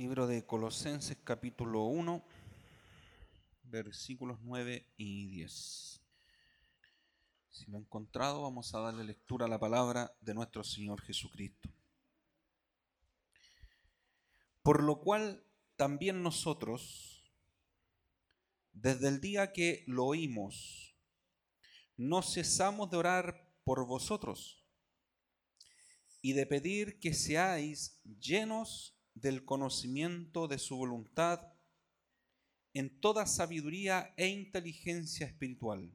Libro de Colosenses capítulo 1, versículos 9 y 10. Si lo he encontrado, vamos a darle lectura a la palabra de nuestro Señor Jesucristo. Por lo cual también nosotros, desde el día que lo oímos, no cesamos de orar por vosotros y de pedir que seáis llenos del conocimiento de su voluntad en toda sabiduría e inteligencia espiritual,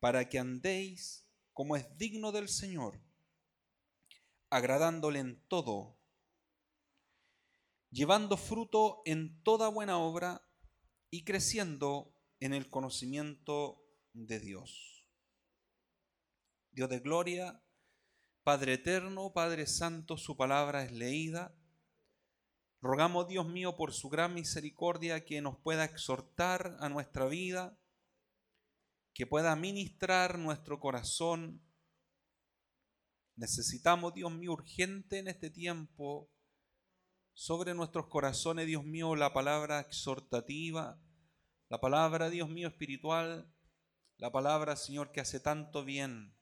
para que andéis como es digno del Señor, agradándole en todo, llevando fruto en toda buena obra y creciendo en el conocimiento de Dios. Dios de gloria, Padre eterno, Padre santo, su palabra es leída Rogamos, Dios mío, por su gran misericordia, que nos pueda exhortar a nuestra vida, que pueda ministrar nuestro corazón. Necesitamos, Dios mío, urgente en este tiempo, sobre nuestros corazones, Dios mío, la palabra exhortativa, la palabra, Dios mío, espiritual, la palabra, Señor, que hace tanto bien.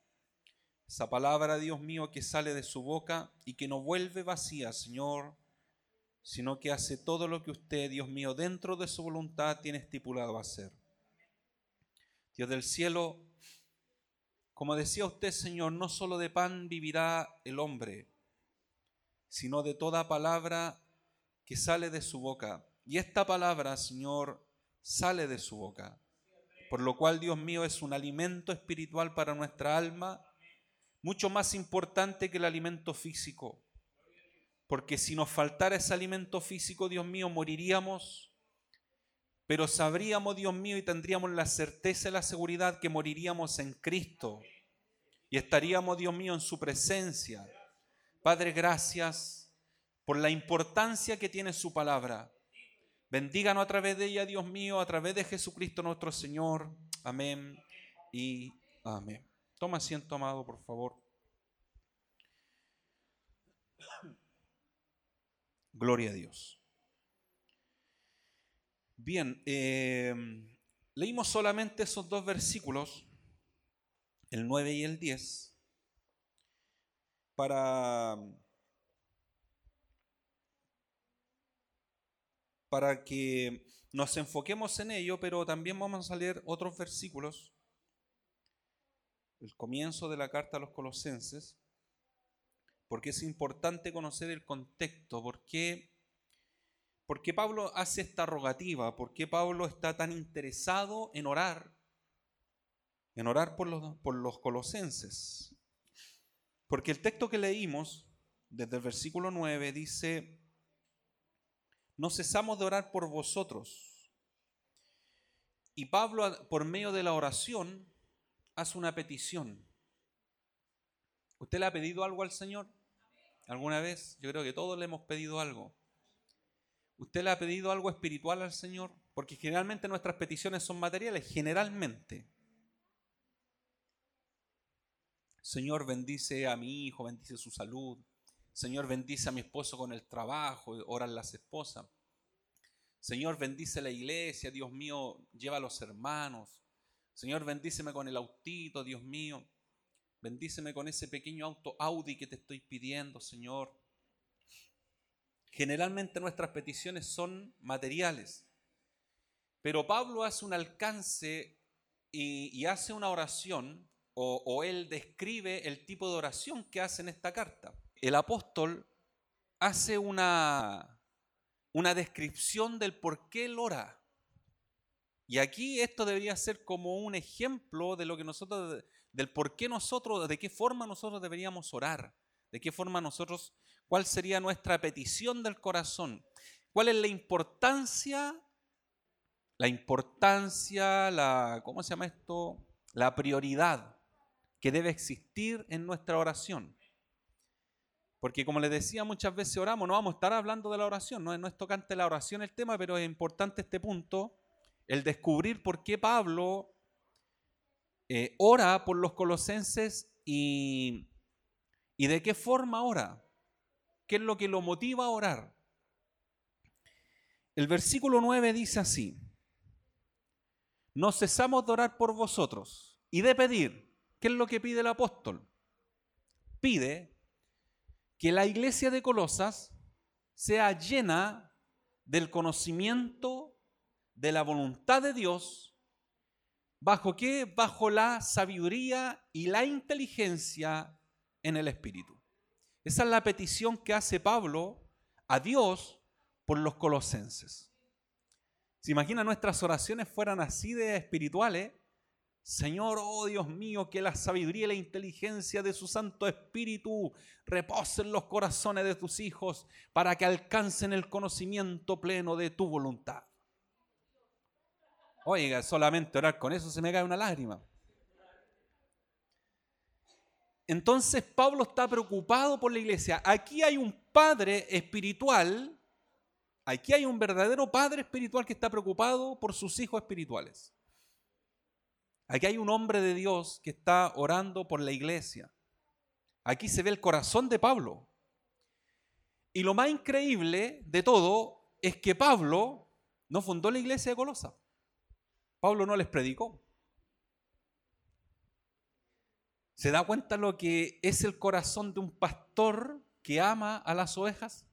Esa palabra, Dios mío, que sale de su boca y que no vuelve vacía, Señor sino que hace todo lo que usted, Dios mío, dentro de su voluntad tiene estipulado hacer. Dios del cielo, como decía usted, Señor, no solo de pan vivirá el hombre, sino de toda palabra que sale de su boca. Y esta palabra, Señor, sale de su boca. Por lo cual, Dios mío, es un alimento espiritual para nuestra alma, mucho más importante que el alimento físico porque si nos faltara ese alimento físico, Dios mío, moriríamos, pero sabríamos, Dios mío, y tendríamos la certeza y la seguridad que moriríamos en Cristo y estaríamos, Dios mío, en su presencia. Padre, gracias por la importancia que tiene su palabra. Bendíganos a través de ella, Dios mío, a través de Jesucristo nuestro Señor. Amén y amén. Toma asiento, amado, por favor. Gloria a Dios. Bien, eh, leímos solamente esos dos versículos, el 9 y el 10, para, para que nos enfoquemos en ello, pero también vamos a leer otros versículos, el comienzo de la carta a los colosenses, porque es importante conocer el contexto, por qué, Pablo hace esta rogativa, por qué Pablo está tan interesado en orar, en orar por los, por los colosenses. Porque el texto que leímos desde el versículo 9 dice, no cesamos de orar por vosotros. Y Pablo, por medio de la oración, hace una petición. ¿Usted le ha pedido algo al Señor? ¿Alguna vez? Yo creo que todos le hemos pedido algo. ¿Usted le ha pedido algo espiritual al Señor? Porque generalmente nuestras peticiones son materiales, generalmente. Señor, bendice a mi hijo, bendice su salud. Señor, bendice a mi esposo con el trabajo, oran las esposas. Señor, bendice la iglesia, Dios mío, lleva a los hermanos. Señor, bendíceme con el autito, Dios mío. Bendíceme con ese pequeño auto Audi que te estoy pidiendo, Señor. Generalmente nuestras peticiones son materiales, pero Pablo hace un alcance y, hace una oración, o, él describe el tipo de oración que hace en esta carta. El apóstol hace una, una descripción del por qué él ora. Y aquí esto debería ser como un ejemplo de lo que nosotros del por qué nosotros, de qué forma nosotros deberíamos orar, de qué forma nosotros, cuál sería nuestra petición del corazón, cuál es la importancia, la importancia, la, ¿cómo se llama esto? La prioridad que debe existir en nuestra oración. Porque como les decía, muchas veces oramos, no vamos a estar hablando de la oración, no, es tocante la oración el tema, pero es importante este punto, el descubrir por qué Pablo eh, ora por los colosenses y, y de qué forma ora. ¿Qué es lo que lo motiva a orar? el versículo 9 dice así, no cesamos de orar por vosotros y de pedir, ¿qué es lo que pide el apóstol? Pide que la iglesia de Colosas sea llena del conocimiento de la voluntad de Dios, ¿bajo qué? Bajo la sabiduría y la inteligencia en el Espíritu. Esa es la petición que hace Pablo a Dios por los colosenses. ¿Se imagina nuestras oraciones fueran así de espirituales? Señor, oh Dios mío, que la sabiduría y la inteligencia de su Santo Espíritu reposen en los corazones de tus hijos para que alcancen el conocimiento pleno de tu voluntad. Oiga, solamente orar con eso se me cae una lágrima. Entonces Pablo está preocupado por la iglesia. Aquí hay un padre espiritual, aquí hay un verdadero padre espiritual que está preocupado por sus hijos espirituales. Aquí hay un hombre de Dios que está orando por la iglesia. Aquí se ve el corazón de Pablo. Y lo más increíble de todo es que Pablo no fundó la iglesia de Colosa. Pablo no les predicó. ¿Se da cuenta lo que es el corazón de un pastor que ama a las ovejas?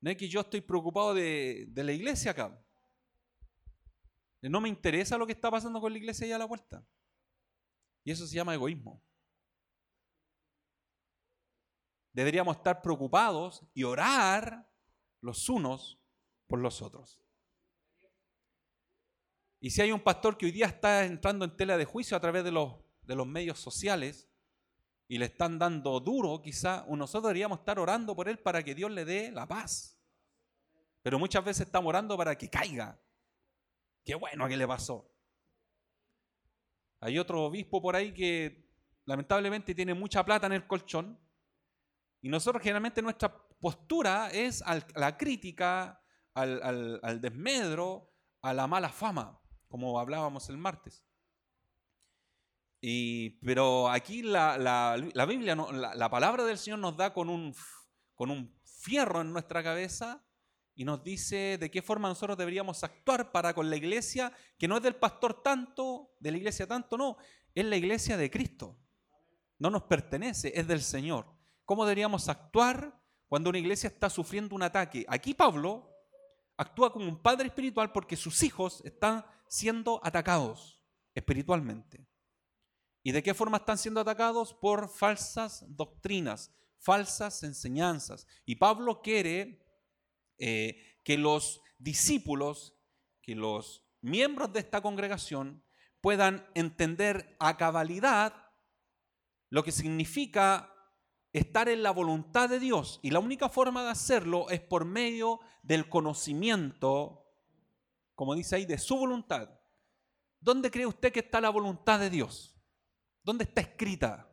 No es que yo estoy preocupado de, la iglesia acá. No me interesa lo que está pasando con la iglesia allá a la vuelta. Y eso se llama egoísmo. Deberíamos estar preocupados y orar los unos por los otros. Y si hay un pastor que hoy día está entrando en tela de juicio a través de los, de los medios sociales y le están dando duro, quizá nosotros deberíamos estar orando por él para que Dios le dé la paz. Pero muchas veces estamos orando para que caiga, Qué bueno que le pasó. Hay otro obispo por ahí que lamentablemente tiene mucha plata en el colchón y nosotros generalmente nuestra postura es a la crítica, al, desmedro, a la mala fama, como hablábamos el martes. Y, pero aquí la, Biblia, la, palabra del Señor nos da con un, con un fierro en nuestra cabeza y nos dice de qué forma nosotros deberíamos actuar para con la iglesia, que no es del pastor tanto, de la iglesia tanto, no, es la iglesia de Cristo. No nos pertenece, es del Señor. ¿Cómo deberíamos actuar cuando una iglesia está sufriendo un ataque? Aquí Pablo actúa como un padre espiritual porque sus hijos están siendo atacados espiritualmente. ¿Y de qué forma están siendo atacados? Por falsas doctrinas, falsas enseñanzas. Y Pablo quiere eh, que los discípulos, que los miembros de esta congregación puedan entender a cabalidad lo que significa estar en la voluntad de Dios. Y la única forma de hacerlo es por medio del conocimiento, como dice ahí, de su voluntad. ¿Dónde cree usted que está la voluntad de Dios? ¿Dónde está escrita?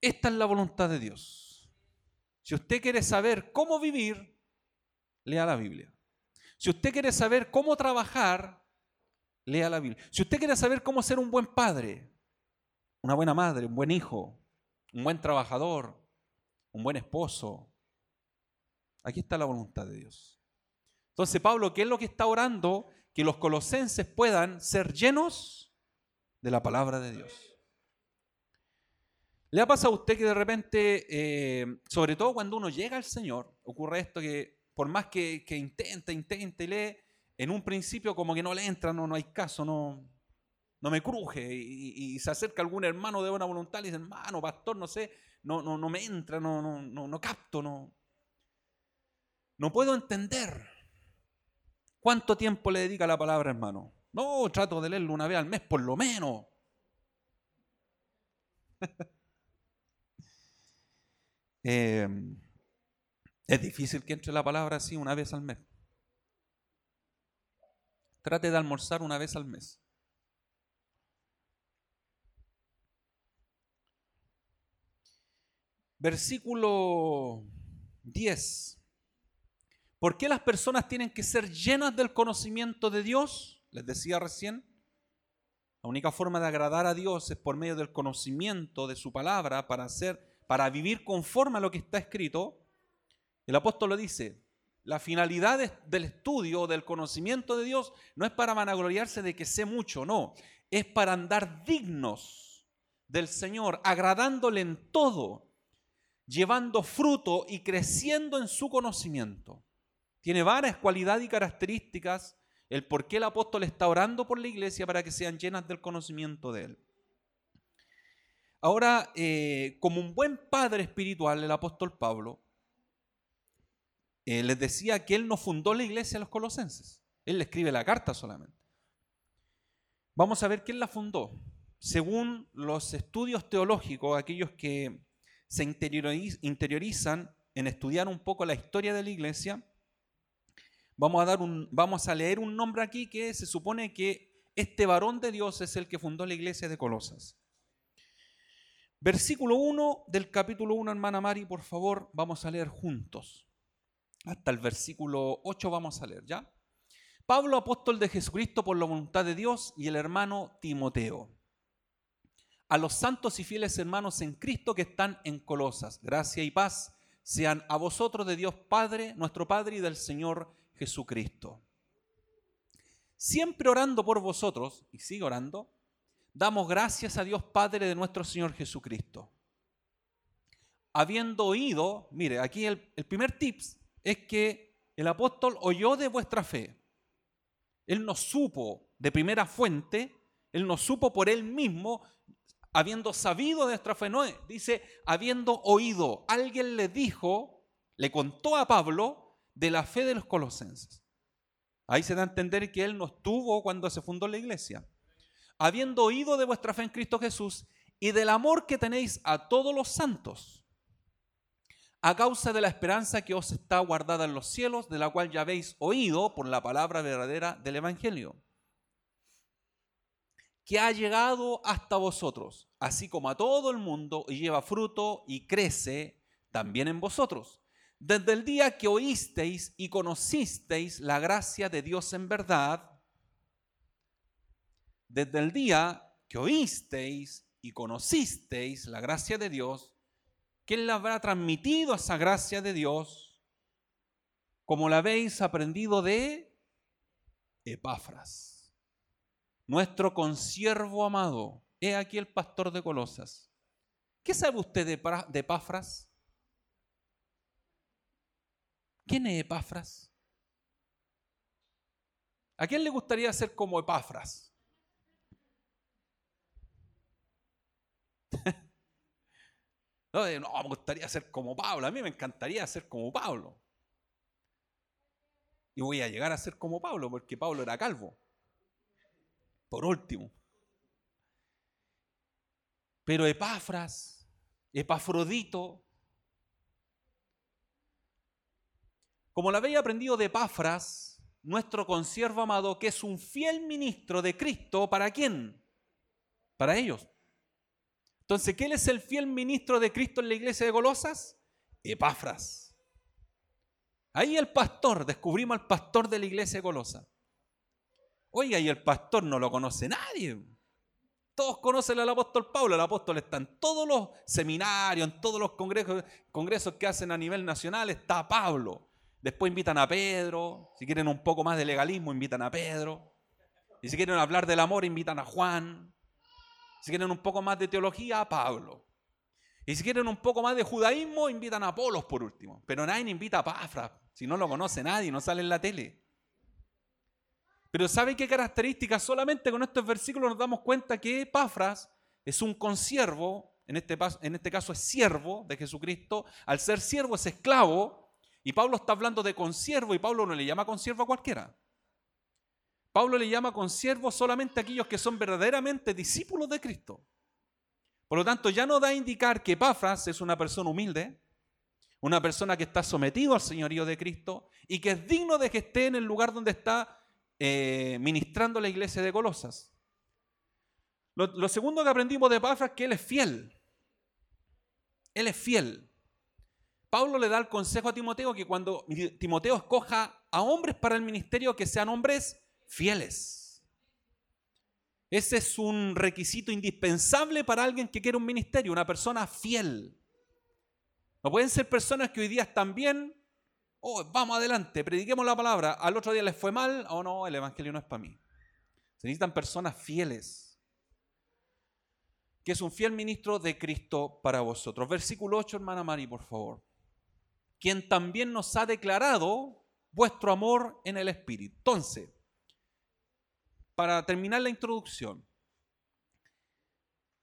Esta es la voluntad de Dios. Si usted quiere saber cómo vivir, lea la Biblia. Si usted quiere saber cómo trabajar, lea la Biblia. Si usted quiere saber cómo ser un buen padre, una buena madre, un buen hijo, un buen trabajador, un buen esposo, aquí está la voluntad de Dios. Entonces Pablo, ¿qué es lo que está orando? Que los colosenses puedan ser llenos de la palabra de Dios. ¿Le ha pasado a usted que de repente, eh, sobre todo cuando uno llega al Señor, ocurre esto que por más que, intenta, intenta y lee, en un principio como que no le entra, no, no hay caso, no, no me cruje y, se acerca algún hermano de buena voluntad y dice, hermano, pastor, no sé, no, no, no me entra, no, no, no, no capto, no, no puedo entender. ¿Cuánto tiempo le dedica la palabra, hermano? No, trato de leerlo una vez al mes, por lo menos. Em, es difícil que entre la palabra así una vez al mes. Trate de almorzar una vez al mes. Versículo 10. ¿Por qué las personas tienen que ser llenas del conocimiento de Dios? Les decía recién. La única forma de agradar a Dios es por medio del conocimiento de su palabra para hacer para vivir conforme a lo que está escrito, el apóstol lo dice, la finalidad del estudio, del conocimiento de Dios, no es para vanagloriarse de que sé mucho, no, es para andar dignos del Señor, agradándole en todo, llevando fruto y creciendo en su conocimiento. Tiene varias cualidades y características el por qué el apóstol está orando por la iglesia para que sean llenas del conocimiento de él. Ahora, eh, como un buen padre espiritual, el apóstol Pablo eh, les decía que él no fundó la iglesia a los colosenses. Él le escribe la carta solamente. Vamos a ver quién la fundó. Según los estudios teológicos, aquellos que se interiorizan en estudiar un poco la historia de la iglesia, vamos a, dar un, vamos a leer un nombre aquí que se supone que este varón de Dios es el que fundó la iglesia de Colosas. Versículo 1 del capítulo 1, hermana Mari, por favor, vamos a leer juntos. Hasta el versículo 8 vamos a leer, ¿ya? Pablo, apóstol de Jesucristo por la voluntad de Dios, y el hermano Timoteo. A los santos y fieles hermanos en Cristo que están en Colosas, gracia y paz sean a vosotros de Dios Padre, nuestro Padre y del Señor Jesucristo. Siempre orando por vosotros, y sigue orando, damos gracias a Dios Padre de nuestro Señor Jesucristo. Habiendo oído, mire, aquí el, primer tips es que el apóstol oyó de vuestra fe. Él no supo de primera fuente, él no supo por él mismo, habiendo sabido de nuestra fe. No, dice, habiendo oído. Alguien le dijo, le contó a Pablo de la fe de los colosenses. Ahí se da a entender que él no estuvo cuando se fundó la iglesia. Habiendo oído de vuestra fe en Cristo Jesús y del amor que tenéis a todos los santos a causa de la esperanza que os está guardada en los cielos, de la cual ya habéis oído por la palabra verdadera del Evangelio, que ha llegado hasta vosotros, así como a todo el mundo, y lleva fruto y crece también en vosotros, desde el día que oísteis y conocisteis la gracia de Dios en verdad, desde el día que oísteis y conocisteis la gracia de Dios, ¿Quién le habrá transmitido esa gracia de Dios? Como la habéis aprendido de Epáfras, nuestro consiervo amado. He aquí el pastor de Colosas. ¿Qué sabe usted de, Epáfras? ¿Quién es Epáfras? ¿A quién le gustaría ser como Epáfras? No, me gustaría ser como Pablo. A mí me encantaría ser como Pablo. Y voy a llegar a ser como Pablo, porque Pablo era calvo. Por último. Pero Epafras, Epafrodito, como lo había aprendido de Epafras, nuestro consiervo amado, que es un fiel ministro de Cristo, ¿para quién? Para ellos. Entonces, ¿quién es el fiel ministro de Cristo en la iglesia de Golosas? Epafras. Ahí el pastor, descubrimos al pastor de la iglesia de Golosa. Oiga, y el pastor no lo conoce nadie. Todos conocen al apóstol Pablo. El apóstol está en todos los seminarios, en todos los congresos, congresos que hacen a nivel nacional, está Pablo. Después invitan a Pedro. Si quieren un poco más de legalismo, invitan a Pedro. Y si quieren hablar del amor, invitan a Juan. Si quieren un poco más de teología, a Pablo. Y si quieren un poco más de judaísmo, invitan a Apolos por último. Pero nadie invita a Pafra. Si no lo conoce nadie, no sale en la tele. Pero ¿sabe qué características? Solamente con estos versículos nos damos cuenta que Pafras es un consiervo, en este, en este caso es siervo de Jesucristo. Al ser siervo es esclavo. Y Pablo está hablando de consiervo y Pablo no le llama consiervo a cualquiera. Pablo le llama consiervos solamente a aquellos que son verdaderamente discípulos de Cristo. Por lo tanto, ya no da a indicar que Pafras es una persona humilde, una persona que está sometido al señorío de Cristo y que es digno de que esté en el lugar donde está eh, ministrando la iglesia de Colosas. Lo, lo segundo que aprendimos de Pafras es que él es fiel. Él es fiel. Pablo le da el consejo a Timoteo que cuando Timoteo escoja a hombres para el ministerio, que sean hombres fieles. Ese es un requisito indispensable para alguien que quiere un ministerio, una persona fiel. No pueden ser personas que hoy día están bien, oh, vamos adelante, prediquemos la palabra, al otro día les fue mal, o oh, no, el Evangelio no es para mí. Se necesitan personas fieles, que es un fiel ministro de Cristo para vosotros. Versículo 8, hermana Mari, por favor. Quien también nos ha declarado vuestro amor en el Espíritu. Entonces, para terminar la introducción,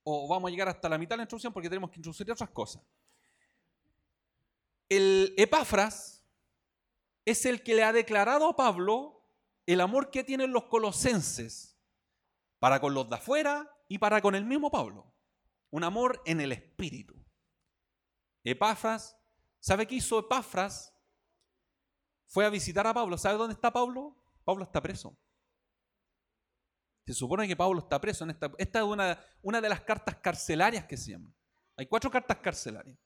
o vamos a llegar hasta la mitad de la introducción porque tenemos que introducir otras cosas. El Epafras es el que le ha declarado a Pablo el amor que tienen los colosenses para con los de afuera y para con el mismo Pablo. Un amor en el espíritu. Epafras, ¿sabe qué hizo Epafras? Fue a visitar a Pablo. ¿Sabe dónde está Pablo? Pablo está preso. Se supone que Pablo está preso. En esta, esta es una, de las cartas carcelarias que se llaman. Hay cuatro cartas carcelarias.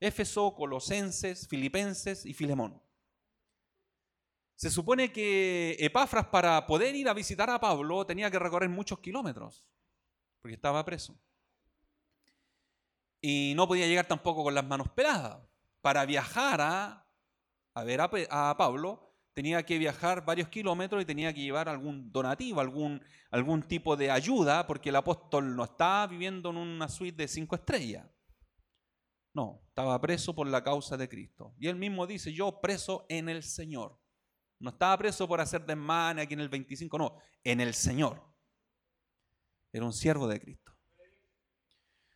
Éfeso, Colosenses, Filipenses y Filemón. Se supone que Epafras para poder ir a visitar a Pablo tenía que recorrer muchos kilómetros, porque estaba preso. Y no podía llegar tampoco con las manos peladas. Para viajar a, ver a, Pablo, tenía que viajar varios kilómetros y tenía que llevar algún donativo, algún, algún tipo de ayuda, porque el apóstol no estaba viviendo en una suite de cinco estrellas. No, estaba preso por la causa de Cristo. Y él mismo dice, yo preso en el Señor. No estaba preso por hacer desmane aquí en el 25, no, en el Señor. Era un siervo de Cristo.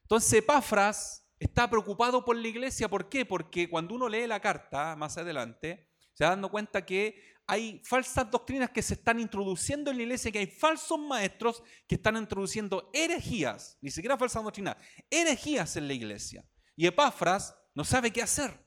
Entonces Epafras está preocupado por la iglesia. ¿Por qué? Porque cuando uno lee la carta más adelante, se va dando cuenta que hay falsas doctrinas que se están introduciendo en la iglesia, que hay falsos maestros que están introduciendo herejías, ni siquiera falsas doctrinas, herejías en la iglesia. Y Epafras no sabe qué hacer.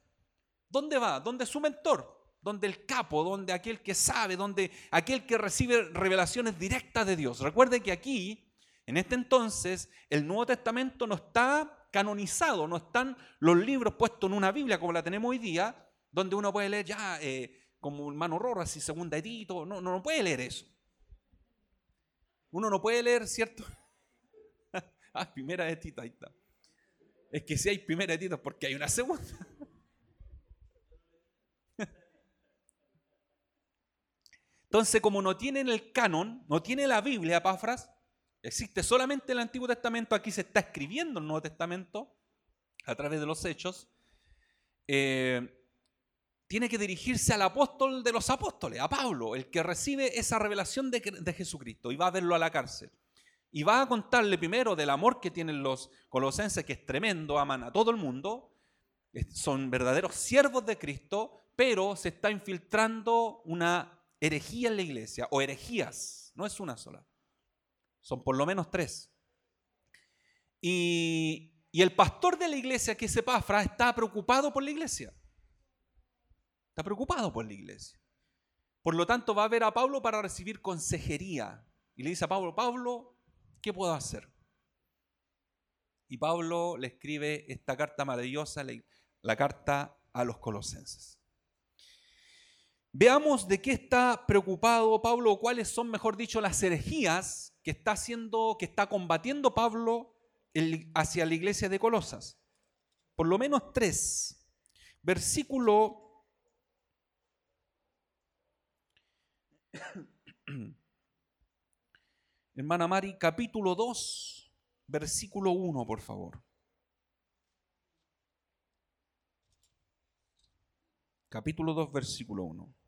¿Dónde va? ¿Dónde es su mentor? donde el capo, donde aquel que sabe, donde aquel que recibe revelaciones directas de Dios. Recuerde que aquí, en este entonces, el Nuevo Testamento no está canonizado, no están los libros puestos en una Biblia como la tenemos hoy día, donde uno puede leer ya eh, como hermano Roras y segunda edito, no, no, no puede leer eso. Uno no puede leer, ¿cierto? ah, primera edita, ahí está. Es que si hay primera edita es porque hay una segunda. Entonces, como no tienen el canon, no tiene la Biblia, Pafras, existe solamente el Antiguo Testamento, aquí se está escribiendo el Nuevo Testamento a través de los hechos, eh, tiene que dirigirse al apóstol de los apóstoles, a Pablo, el que recibe esa revelación de, de Jesucristo y va a verlo a la cárcel. Y va a contarle primero del amor que tienen los colosenses, que es tremendo, aman a todo el mundo, son verdaderos siervos de Cristo, pero se está infiltrando una herejía en la iglesia, o herejías, no es una sola, son por lo menos tres. Y, el pastor de la iglesia, que es Epafra, está preocupado por la iglesia. Está preocupado por la iglesia. Por lo tanto, va a ver a Pablo para recibir consejería. Y le dice a Pablo, Pablo, ¿qué puedo hacer? Y Pablo le escribe esta carta maravillosa, la carta a los colosenses. Veamos de qué está preocupado Pablo o cuáles son, mejor dicho, las herejías que está haciendo, que está combatiendo Pablo hacia la iglesia de Colosas. Por lo menos tres. Versículo Hermana Mari, capítulo 2, versículo 1, por favor. Capítulo 2, versículo 1.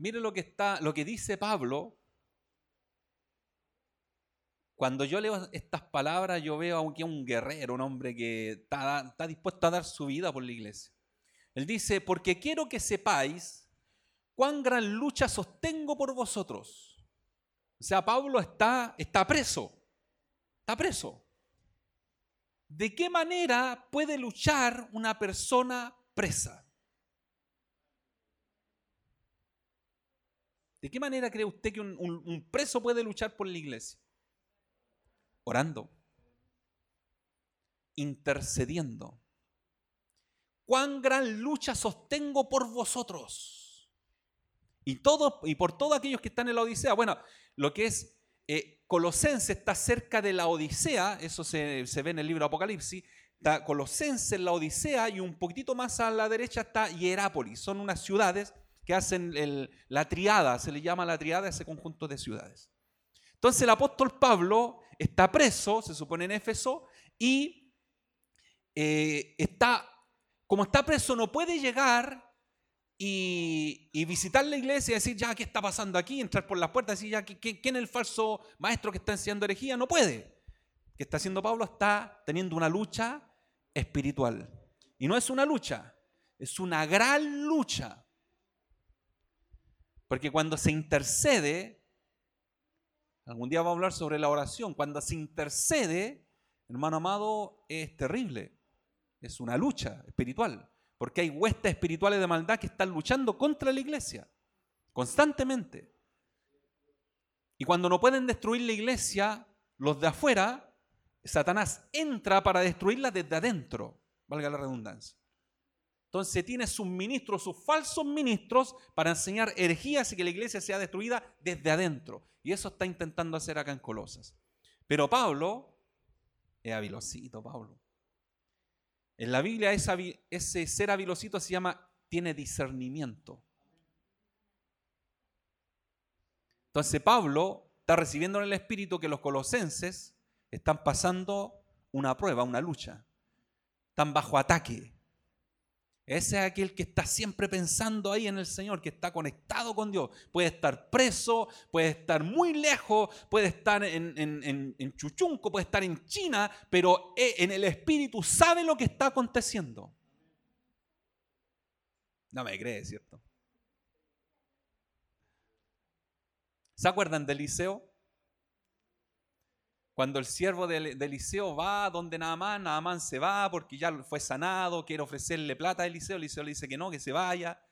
Mire lo que está, lo que dice Pablo. Cuando yo leo estas palabras, yo veo a un guerrero, un hombre que está, está dispuesto a dar su vida por la iglesia. Él dice, porque quiero que sepáis cuán gran lucha sostengo por vosotros. O sea, Pablo está, está preso, está preso. ¿De qué manera puede luchar una persona presa? ¿De qué manera cree usted que un, preso puede luchar por la iglesia? Orando, intercediendo. Cuán gran lucha sostengo por vosotros. Y, por todos aquellos que están en la Odisea. Bueno, lo que es eh, Colosense está cerca de la Odisea, eso se, ve en el libro Apocalipsis, está Colosense en la Odisea y un poquitito más a la derecha está Hierápolis. Son unas ciudades que hacen la triada, se le llama la triada ese conjunto de ciudades. Entonces el apóstol Pablo está preso, se supone en Éfeso, y eh, está, como está preso, no puede llegar y, visitar la iglesia y decir, ya, ¿qué está pasando aquí? Entrar por las puertas decir, ya, ¿quién es el falso maestro que está enseñando herejía? No puede. ¿Qué está haciendo Pablo? Está teniendo una lucha espiritual. Y no es una lucha, es una gran lucha. Porque cuando se intercede, algún día vamos a hablar sobre la oración, cuando se intercede, hermano amado, es terrible. Es una lucha espiritual. Porque hay huestes espirituales de maldad que están luchando contra la iglesia, constantemente. Y cuando no pueden destruir la iglesia, los de afuera, Satanás entra para destruirla desde adentro, valga la redundancia. Entonces tiene sus ministros, sus falsos ministros, para enseñar herejías y que la iglesia sea destruida desde adentro. Y eso está intentando hacer acá en Colosas. Pero Pablo es habilosito, Pablo. En la Biblia ese ser habilosito se llama, tiene discernimiento. Entonces Pablo está recibiendo en el Espíritu que los colosenses están pasando una prueba, una lucha. Están bajo ataque. Ese es aquel que está siempre pensando ahí en el Señor, que está conectado con Dios. Puede estar preso, puede estar muy lejos, puede estar en, Chuchunco, puede estar en China, pero e, en el Espíritu sabe lo que está aconteciendo. No me cree, ¿cierto? ¿Se acuerdan de Eliseo? Cuando el siervo de, Eliseo va donde Naamán, Naamán se va porque ya fue sanado, quiere ofrecerle plata a Eliseo, Eliseo le dice que no, que se vaya.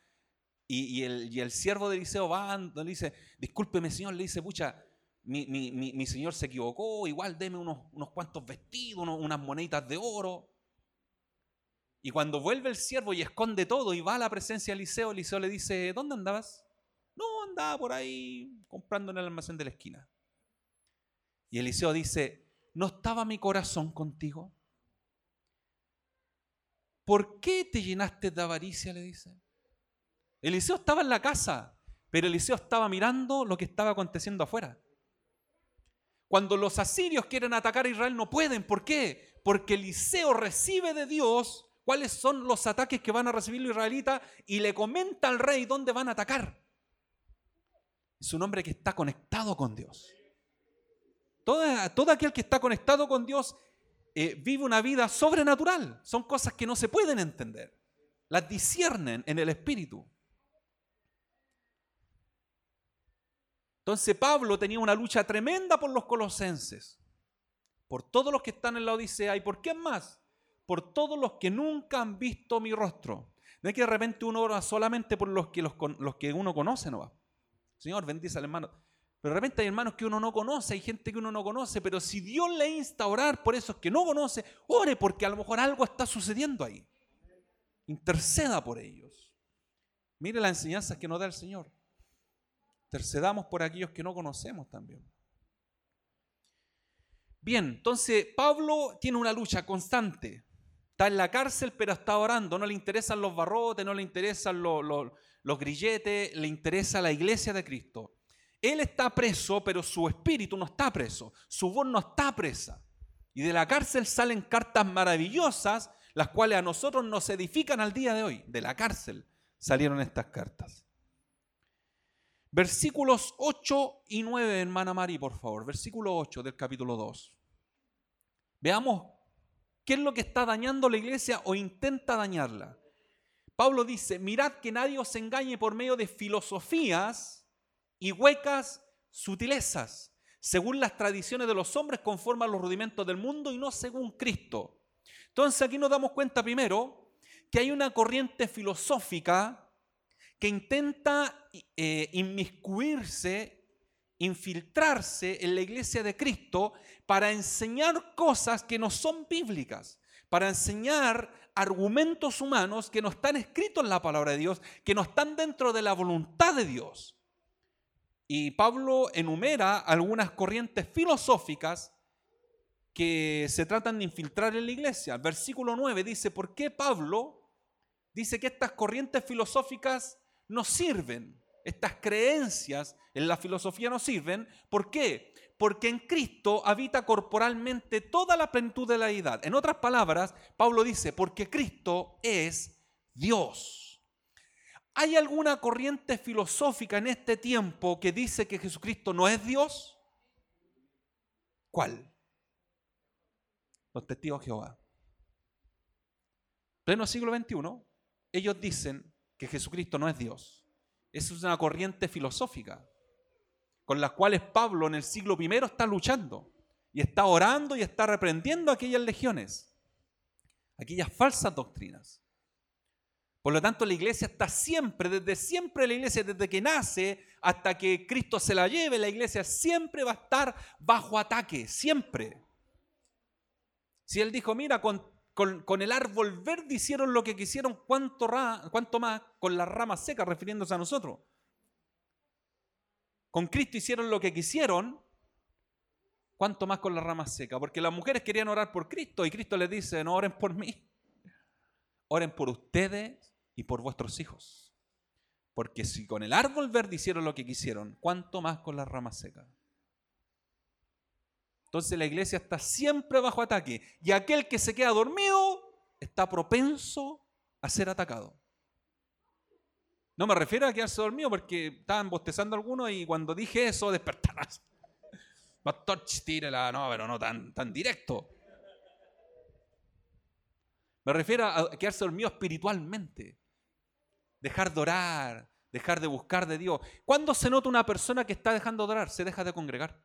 Y, el, siervo de Eliseo va, le dice, discúlpeme señor, le dice, pucha, mi, señor se equivocó, igual deme unos, unos cuantos vestidos, unas moneditas de oro. Y cuando vuelve el siervo y esconde todo y va a la presencia de Eliseo, Eliseo le dice, ¿dónde andabas? No, andaba por ahí comprando en el almacén de la esquina. Y Eliseo dice, ¿no estaba mi corazón contigo? ¿Por qué te llenaste de avaricia? Le dice. Eliseo estaba en la casa, pero Eliseo estaba mirando lo que estaba aconteciendo afuera. Cuando los asirios quieren atacar a Israel no pueden. ¿Por qué? Porque Eliseo recibe de Dios cuáles son los ataques que van a recibir los israelitas y le comenta al rey dónde van a atacar. Es un hombre que está conectado con Dios. Todo, aquel que está conectado con Dios eh, vive una vida sobrenatural. Son cosas que no se pueden entender. Las disciernen en el Espíritu. Entonces Pablo tenía una lucha tremenda por los colosenses, por todos los que están en la Odisea y por qué más, por todos los que nunca han visto mi rostro. No es que de repente uno ora solamente por los que, los que uno conoce, no va. Señor, bendice al hermano. Pero de repente hay hermanos que uno no conoce, hay gente que uno no conoce, pero si Dios le insta a orar por esos que no conoce, ore porque a lo mejor algo está sucediendo ahí. Interceda por ellos. Mire las enseñanzas que nos da el Señor. Intercedamos por aquellos que no conocemos también. Bien, entonces Pablo tiene una lucha constante. Está en la cárcel, pero está orando. No le interesan los barrotes, no le interesan los, los grilletes, le interesa la iglesia de Cristo. Él está preso, pero su espíritu no está preso, su voz no está presa. Y de la cárcel salen cartas maravillosas, las cuales a nosotros nos edifican al día de hoy. De la cárcel salieron estas cartas. Versículos 8 y 9, hermana Mari, por favor. Versículo 8 del capítulo 2. Veamos qué es lo que está dañando la iglesia o intenta dañarla. Pablo dice, mirad que nadie os engañe por medio de filosofías y huecas sutilezas, según las tradiciones de los hombres, conforme a los rudimentos del mundo y no según Cristo. Entonces aquí nos damos cuenta primero que hay una corriente filosófica que intenta eh, inmiscuirse, infiltrarse en la iglesia de Cristo para enseñar cosas que no son bíblicas, para enseñar argumentos humanos que no están escritos en la palabra de Dios, que no están dentro de la voluntad de Dios. Y Pablo enumera algunas corrientes filosóficas que se tratan de infiltrar en la iglesia. Versículo 9 dice, ¿por qué Pablo dice que estas corrientes filosóficas no sirven? Estas creencias en la filosofía no sirven. ¿Por qué? Porque en Cristo habita corporalmente toda la plenitud de la deidad. En otras palabras, Pablo dice, porque Cristo es Dios. ¿Hay alguna corriente filosófica en este tiempo que dice que Jesucristo no es Dios? ¿Cuál? los testigos de Jehová. Pleno siglo XXI, ellos dicen que Jesucristo no es Dios. Esa es una corriente filosófica con las cuales Pablo en el siglo I está luchando y está orando y está reprendiendo aquellas legiones, aquellas falsas doctrinas. Por lo tanto, la iglesia está siempre, desde siempre la iglesia, desde que nace hasta que Cristo se la lleve, la iglesia siempre va a estar bajo ataque, siempre. Si él dijo, mira, con, el árbol verde hicieron lo que quisieron, ¿cuánto, ¿cuánto más con las ramas secas, refiriéndose a nosotros? Con Cristo hicieron lo que quisieron, ¿cuánto más con las ramas secas? Porque las mujeres querían orar por Cristo y Cristo les dice, no oren por mí, oren por ustedes y por vuestros hijos. Porque si con el árbol verde hicieron lo que quisieron, ¿cuánto más con las ramas secas? Entonces la iglesia está siempre bajo ataque y aquel que se queda dormido está propenso a ser atacado. No me refiero a quedarse dormido porque estaban bostezando algunos y cuando dije eso despertarás. Pastor, tírela, no, pero no tan, tan directo. Me refiero a quedarse dormido espiritualmente. Dejar de orar, dejar de buscar de Dios. ¿Cuándo se nota una persona que está dejando de orar? Se deja de congregar.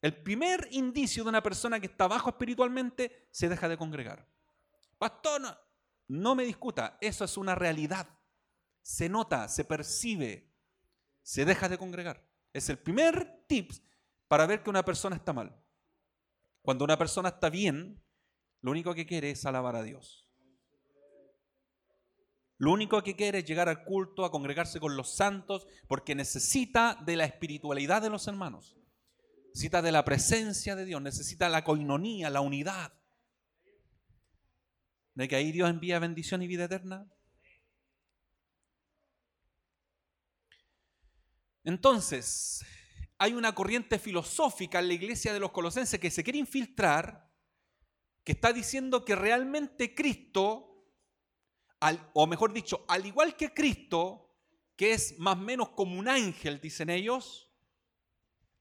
El primer indicio de una persona que está bajo espiritualmente se deja de congregar. Pastor, no, me discuta, eso es una realidad. Se nota, se percibe, se deja de congregar. Es el primer tip para ver que una persona está mal. Cuando una persona está bien, lo único que quiere es alabar a Dios. Lo único que quiere es llegar al culto, a congregarse con los santos, porque necesita de la espiritualidad de los hermanos necesita de la presencia de Dios, necesita la coinonía, la unidad. De que ahí Dios envía bendición y vida eterna. Entonces, hay una corriente filosófica en la iglesia de los colosenses que se quiere infiltrar, que está diciendo que realmente Cristo, o mejor dicho, al igual que Cristo, que es más o menos como un ángel, dicen ellos,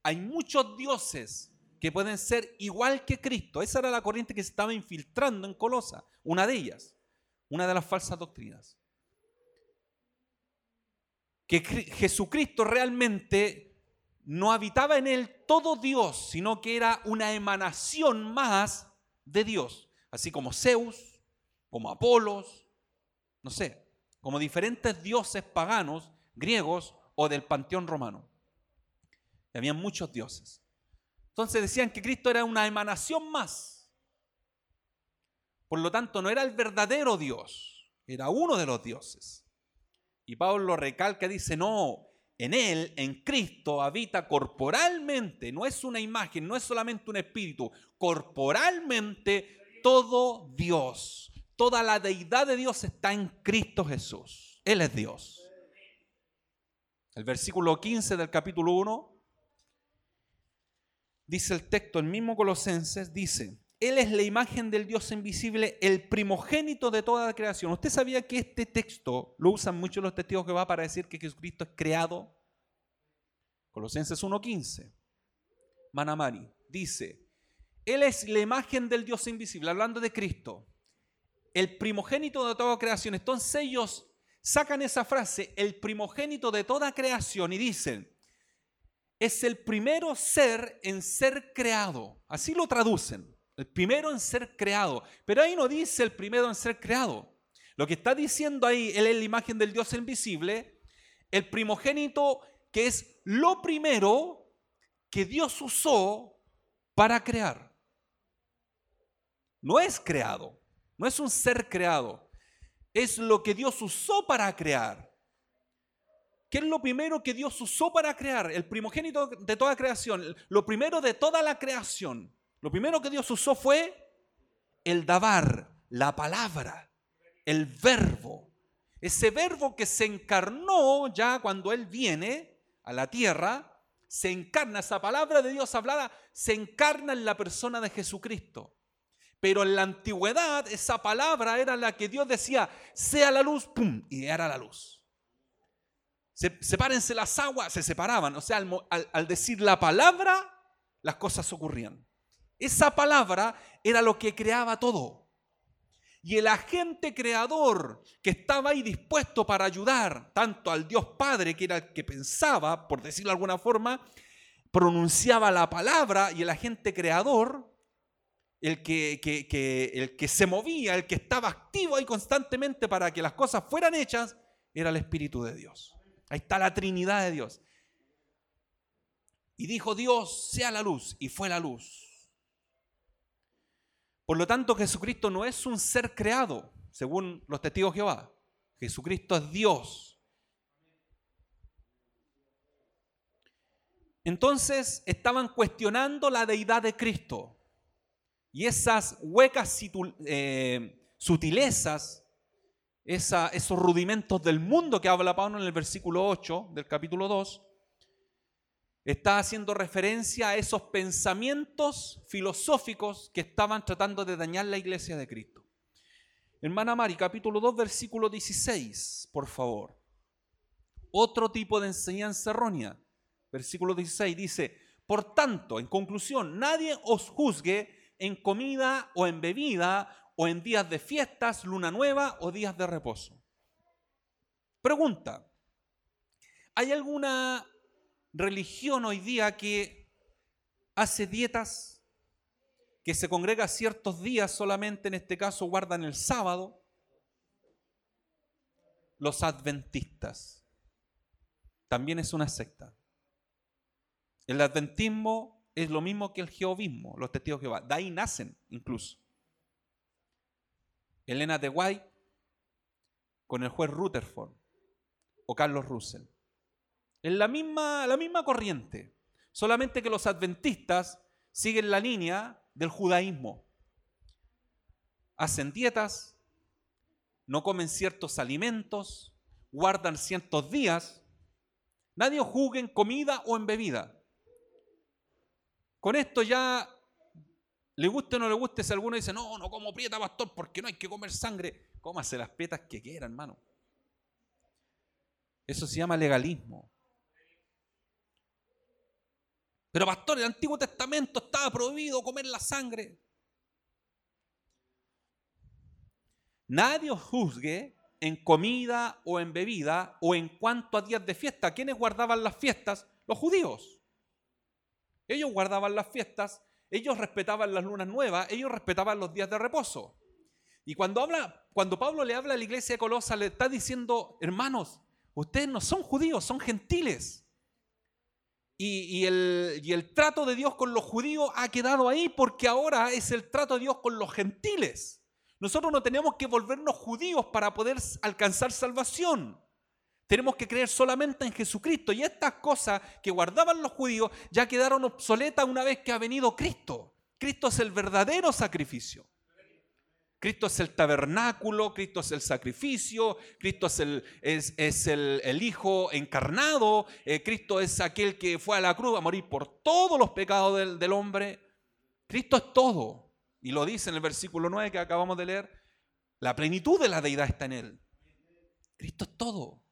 hay muchos dioses que pueden ser igual que Cristo. Esa era la corriente que se estaba infiltrando en Colosa, una de ellas, una de las falsas doctrinas. Que Jesucristo realmente no habitaba en él todo Dios, sino que era una emanación más de Dios, así como Zeus, como Apolos, no sé, como diferentes dioses paganos, griegos o del panteón romano. Había muchos dioses. Entonces decían que Cristo era una emanación más. Por lo tanto, no era el verdadero Dios, era uno de los dioses. Y Pablo recalca, dice, no, en Él, en Cristo, habita corporalmente, no es una imagen, no es solamente un espíritu, corporalmente todo Dios. Toda la deidad de Dios está en Cristo Jesús. Él es Dios. El versículo 15 del capítulo 1 dice el texto, el mismo Colosenses, dice, Él es la imagen del Dios invisible, el primogénito de toda la creación. ¿Usted sabía que este texto lo usan muchos los testigos que va para decir que Jesucristo es creado? Colosenses 1.15. Manamari dice, Él es la imagen del Dios invisible, hablando de Cristo, el primogénito de toda creación. Entonces ellos sacan esa frase, el primogénito de toda creación, y dicen, es el primero ser en ser creado. Así lo traducen. El primero en ser creado. Pero ahí no dice el primero en ser creado. Lo que está diciendo ahí, él es la imagen del Dios invisible, el primogénito que es lo primero que Dios usó para crear. No es creado, no es un ser creado, es lo que Dios usó para crear. ¿Qué es lo primero que Dios usó para crear? El primogénito de toda creación. Lo primero de toda la creación. Lo primero que Dios usó fue el dabar, la palabra, el verbo. Ese verbo que se encarnó ya cuando Él viene a la tierra, se encarna, esa palabra de Dios hablada, se encarna en la persona de Jesucristo. Pero en la antigüedad esa palabra era la que Dios decía, sea la luz, ¡pum! Y era la luz. sepárense las aguas, se separaban. O sea, al, al decir la palabra, las cosas ocurrían. Esa palabra era lo que creaba todo. Y el agente creador que estaba ahí dispuesto para ayudar tanto al Dios Padre, que era el que pensaba, por decirlo de alguna forma, pronunciaba la palabra y el agente creador el que, el que se movía, el que estaba activo ahí constantemente para que las cosas fueran hechas, era el Espíritu de Dios. Ahí está la Trinidad de Dios. Y dijo Dios, sea la luz, y fue la luz. Por lo tanto, Jesucristo no es un ser creado, según los testigos de Jehová. Jesucristo es Dios. Entonces estaban cuestionando la deidad de Cristo. Y esas huecas eh, sutilezas, esos rudimentos del mundo que habla Pablo en el versículo 8 del capítulo 2, está haciendo referencia a esos pensamientos filosóficos que estaban tratando de dañar la iglesia de Cristo. Hermana Mari, capítulo 2, versículo 16, por favor. Otro tipo de enseñanza errónea. Versículo 16 dice, por tanto, en conclusión, nadie os juzgue en comida o en bebida o en días de fiestas, luna nueva o días de reposo. Pregunta, ¿hay alguna religión hoy día que hace dietas, que se congrega ciertos días solamente, en este caso guardan el sábado? Los adventistas. También es una secta. El adventismo es lo mismo que el jehovismo, los testigos de Jehová. De ahí nacen incluso. Elena de White con el juez Rutherford o Carlos Russell. Es la misma, la misma corriente, solamente que los adventistas siguen la línea del judaísmo. Hacen dietas, no comen ciertos alimentos, guardan ciertos días. Nadie juzgue en comida o en bebida. Con esto ya, le guste o no le guste, si alguno dice, no, no como prieta, pastor, porque no hay que comer sangre, cómase las prietas que quieran, hermano. Eso se llama legalismo. Pero pastor, el Antiguo Testamento estaba prohibido comer la sangre. Nadie os juzgue en comida o en bebida o en cuanto a días de fiesta. ¿Quiénes guardaban las fiestas? Los judíos. Ellos guardaban las fiestas, ellos respetaban las lunas nuevas, ellos respetaban los días de reposo. Y cuando, habla, cuando Pablo le habla a la iglesia de Colosa, le está diciendo, hermanos, ustedes no son judíos, son gentiles. Y, el, y, el, trato de Dios con los judíos ha quedado ahí porque ahora es el trato de Dios con los gentiles. Nosotros no tenemos que volvernos judíos para poder alcanzar salvación. Tenemos que creer solamente en Jesucristo. Y estas cosas que guardaban los judíos ya quedaron obsoletas una vez que ha venido Cristo. Cristo es el verdadero sacrificio. Cristo es el tabernáculo, Cristo es el sacrificio, Cristo es el, es, el, Hijo encarnado, eh, Cristo es aquel que fue a la cruz a morir por todos los pecados del, del hombre. Cristo es todo. Y lo dice en el versículo 9 que acabamos de leer, la plenitud de la deidad está en él. Cristo es todo.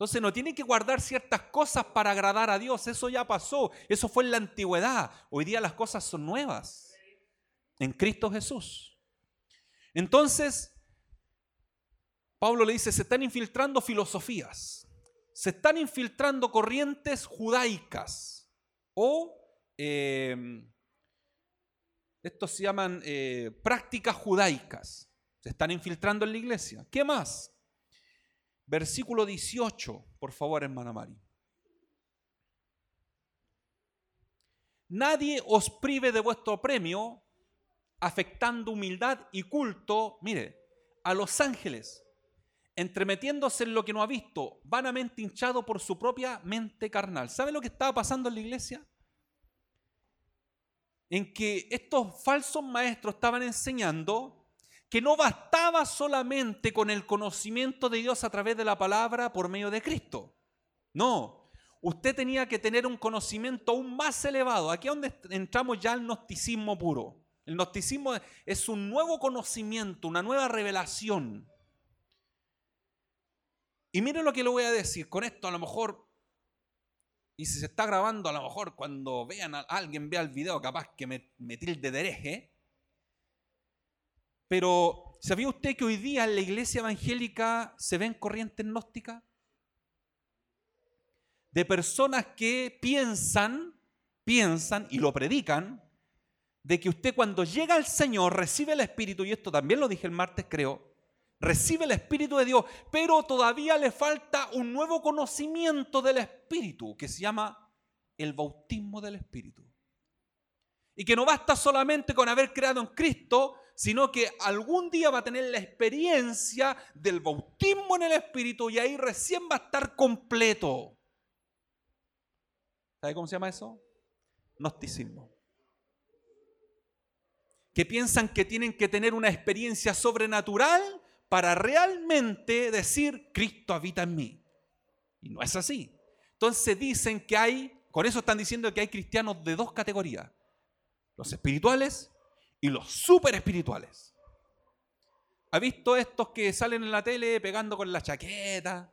Entonces no tiene que guardar ciertas cosas para agradar a Dios. Eso ya pasó. Eso fue en la antigüedad. Hoy día las cosas son nuevas. En Cristo Jesús. Entonces, Pablo le dice, se están infiltrando filosofías. Se están infiltrando corrientes judaicas. O eh, estos se llaman eh, prácticas judaicas. Se están infiltrando en la iglesia. ¿Qué más? Versículo 18, por favor, hermana Mari. Nadie os prive de vuestro premio, afectando humildad y culto, mire, a los ángeles, entremetiéndose en lo que no ha visto, vanamente hinchado por su propia mente carnal. ¿Sabe lo que estaba pasando en la iglesia? En que estos falsos maestros estaban enseñando que no bastaba solamente con el conocimiento de Dios a través de la palabra por medio de Cristo. No, usted tenía que tener un conocimiento aún más elevado. Aquí es donde entramos ya al gnosticismo puro. El gnosticismo es un nuevo conocimiento, una nueva revelación. Y miren lo que le voy a decir. Con esto a lo mejor, y si se está grabando, a lo mejor cuando vean a alguien vea el video, capaz que me, me tilde de hereje. Pero, ¿sabía usted que hoy día en la iglesia evangélica se ven corrientes gnósticas? De personas que piensan, piensan y lo predican, de que usted cuando llega al Señor recibe el Espíritu, y esto también lo dije el martes creo, recibe el Espíritu de Dios, pero todavía le falta un nuevo conocimiento del Espíritu que se llama el bautismo del Espíritu. Y que no basta solamente con haber creado en Cristo, sino que algún día va a tener la experiencia del bautismo en el Espíritu y ahí recién va a estar completo. ¿Sabe cómo se llama eso? Gnosticismo que piensan que tienen que tener una experiencia sobrenatural para realmente decir, Cristo habita en mí. Y no es así. Entonces dicen que hay, con eso están diciendo que hay cristianos de dos categorías, los espirituales y los super espirituales. ¿Ha visto estos que salen en la tele pegando con la chaqueta,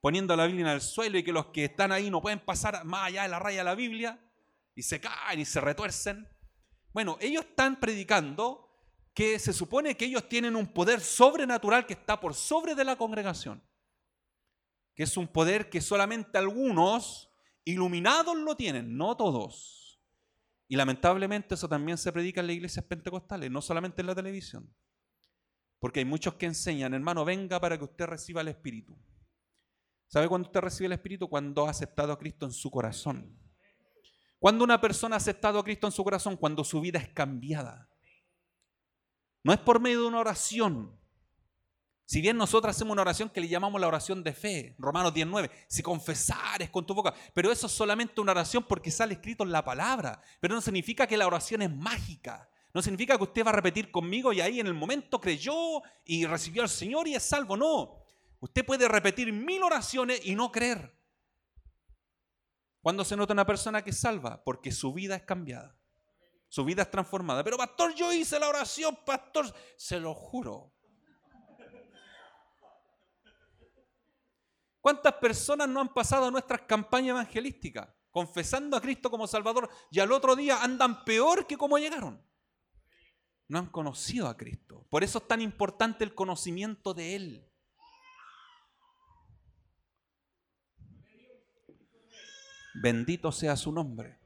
poniendo la Biblia en el suelo y que los que están ahí no pueden pasar más allá de la raya de la Biblia y se caen y se retuercen? Bueno, ellos están predicando que se supone que ellos tienen un poder sobrenatural que está por sobre de la congregación, que es un poder que solamente algunos iluminados lo tienen, no todos. Y lamentablemente eso también se predica en las iglesias pentecostales, no solamente en la televisión. Porque hay muchos que enseñan, hermano, venga para que usted reciba el Espíritu. ¿Sabe cuándo usted recibe el Espíritu? Cuando ha aceptado a Cristo en su corazón. Cuando una persona ha aceptado a Cristo en su corazón, cuando su vida es cambiada. No es por medio de una oración. Si bien nosotros hacemos una oración que le llamamos la oración de fe, Romanos 19, si confesares con tu boca, pero eso es solamente una oración porque sale escrito en la palabra, pero no significa que la oración es mágica, no significa que usted va a repetir conmigo y ahí en el momento creyó y recibió al Señor y es salvo, no. Usted puede repetir mil oraciones y no creer. ¿Cuándo se nota una persona que es salva? Porque su vida es cambiada. Su vida es transformada. Pero pastor, yo hice la oración, pastor. Se lo juro. ¿Cuántas personas no han pasado nuestras campañas evangelísticas? Confesando a Cristo como Salvador y al otro día andan peor que como llegaron. No han conocido a Cristo. Por eso es tan importante el conocimiento de Él. Bendito sea su nombre.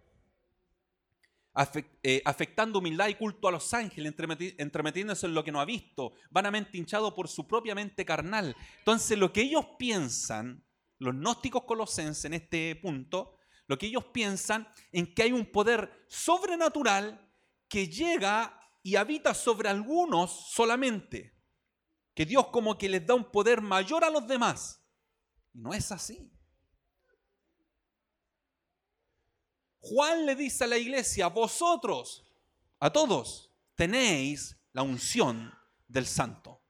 Eh, afectando humildad y culto a los ángeles, entremetiéndose en lo que no ha visto, vanamente hinchado por su propia mente carnal. Entonces, lo que ellos piensan, los gnósticos colosenses en este punto, lo que ellos piensan en que hay un poder sobrenatural que llega y habita sobre algunos solamente. Que Dios como que les da un poder mayor a los demás. Y no es así. Juan le dice a la iglesia, vosotros, a todos, tenéis la unción del santo.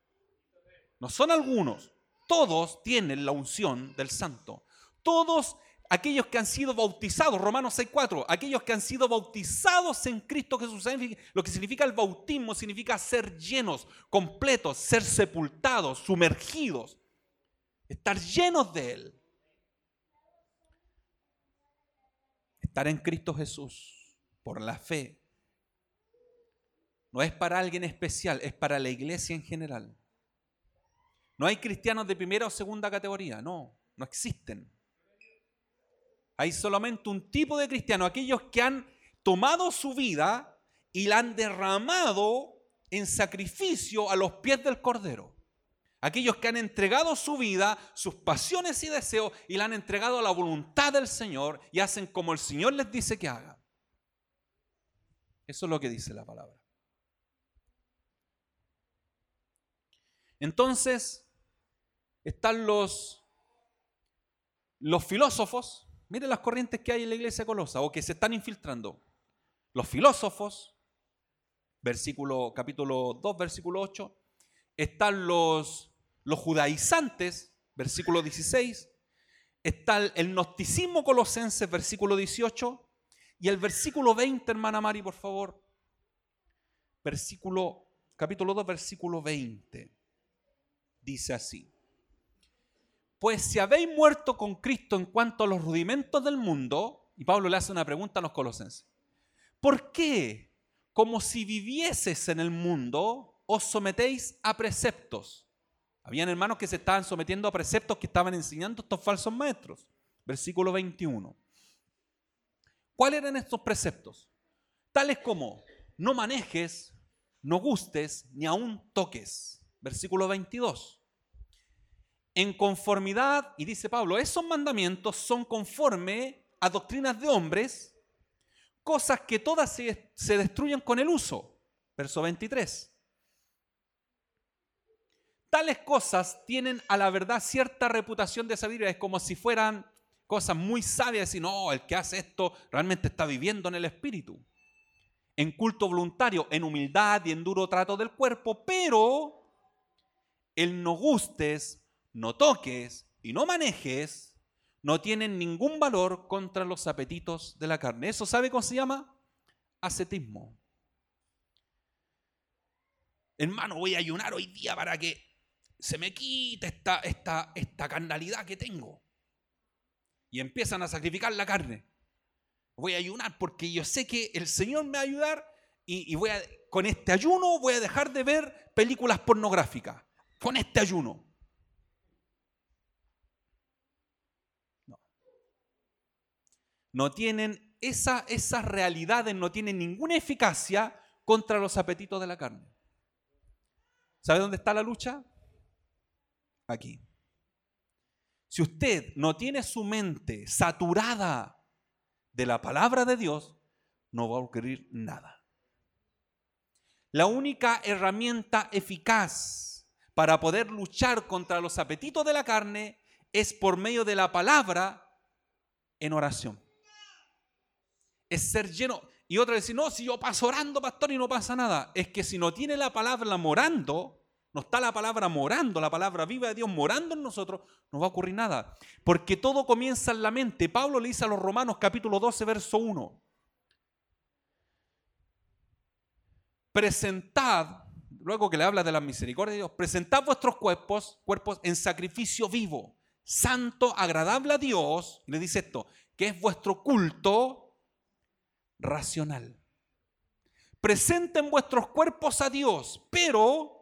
No son algunos, todos tienen la unción del santo. Todos aquellos que han sido bautizados, Romanos 6.4, aquellos que han sido bautizados en Cristo Jesús, lo que significa el bautismo significa ser llenos, completos, ser sepultados, sumergidos, estar llenos de Él. Estar en Cristo Jesús por la fe no es para alguien especial, es para la iglesia en general. No hay cristianos de primera o segunda categoría, no, no existen. Hay solamente un tipo de cristiano, aquellos que han tomado su vida y la han derramado en sacrificio a los pies del Cordero. Aquellos que han entregado su vida, sus pasiones y deseos y la han entregado a la voluntad del Señor y hacen como el Señor les dice que haga. Eso es lo que dice la palabra. Entonces, están los, los filósofos, miren las corrientes que hay en la iglesia colosa o que se están infiltrando. Los filósofos, versículo, capítulo 2, versículo 8, están los, los judaizantes, versículo 16, está el gnosticismo colosense, versículo 18, y el versículo 20, hermana Mari, por favor. Versículo, capítulo 2, versículo 20. Dice así. Pues si habéis muerto con Cristo en cuanto a los rudimentos del mundo, y Pablo le hace una pregunta a los colosenses, ¿por qué, como si vivieses en el mundo, os sometéis a preceptos? Habían hermanos que se estaban sometiendo a preceptos que estaban enseñando estos falsos maestros. Versículo 21. ¿Cuáles eran estos preceptos? Tales como, no manejes, no gustes, ni aún toques. Versículo 22 en conformidad, y dice Pablo, esos mandamientos son conforme a doctrinas de hombres, cosas que todas se, destruyen con el uso. Verso 23. Tales cosas tienen a la verdad cierta reputación de sabiduría, es como si fueran cosas muy sabias, y no, el que hace esto realmente está viviendo en el espíritu, en culto voluntario, en humildad y en duro trato del cuerpo, pero el no gustes, no toques y no manejes no tienen ningún valor contra los apetitos de la carne. ¿Eso sabe cómo se llama? Ascetismo. Hermano, voy a ayunar hoy día para que se me quite esta, esta, esta carnalidad que tengo. Y empiezan a sacrificar la carne. Voy a ayunar porque yo sé que el Señor me va a ayudar y, voy a, con este ayuno voy a dejar de ver películas pornográficas. Con este ayuno. no tienen esa, esas realidades, no tienen ninguna eficacia contra los apetitos de la carne. ¿Sabe dónde está la lucha? Aquí. Si usted no tiene su mente saturada de la palabra de Dios, no va a ocurrir nada. La única herramienta eficaz para poder luchar contra los apetitos de la carne es por medio de la palabra en oración es ser lleno. Y otra decir, no, si yo paso orando, pastor, y no pasa nada. Es que si no tiene la palabra morando, no está la palabra morando, la palabra viva de Dios morando en nosotros, no va a ocurrir nada. Porque todo comienza en la mente. Pablo le dice a los Romanos capítulo 12, verso 1. Presentad, luego que le habla de la misericordia de Dios, presentad vuestros cuerpos, cuerpos en sacrificio vivo, santo, agradable a Dios, y le dice esto, que es vuestro culto racional. Presenten vuestros cuerpos a Dios, pero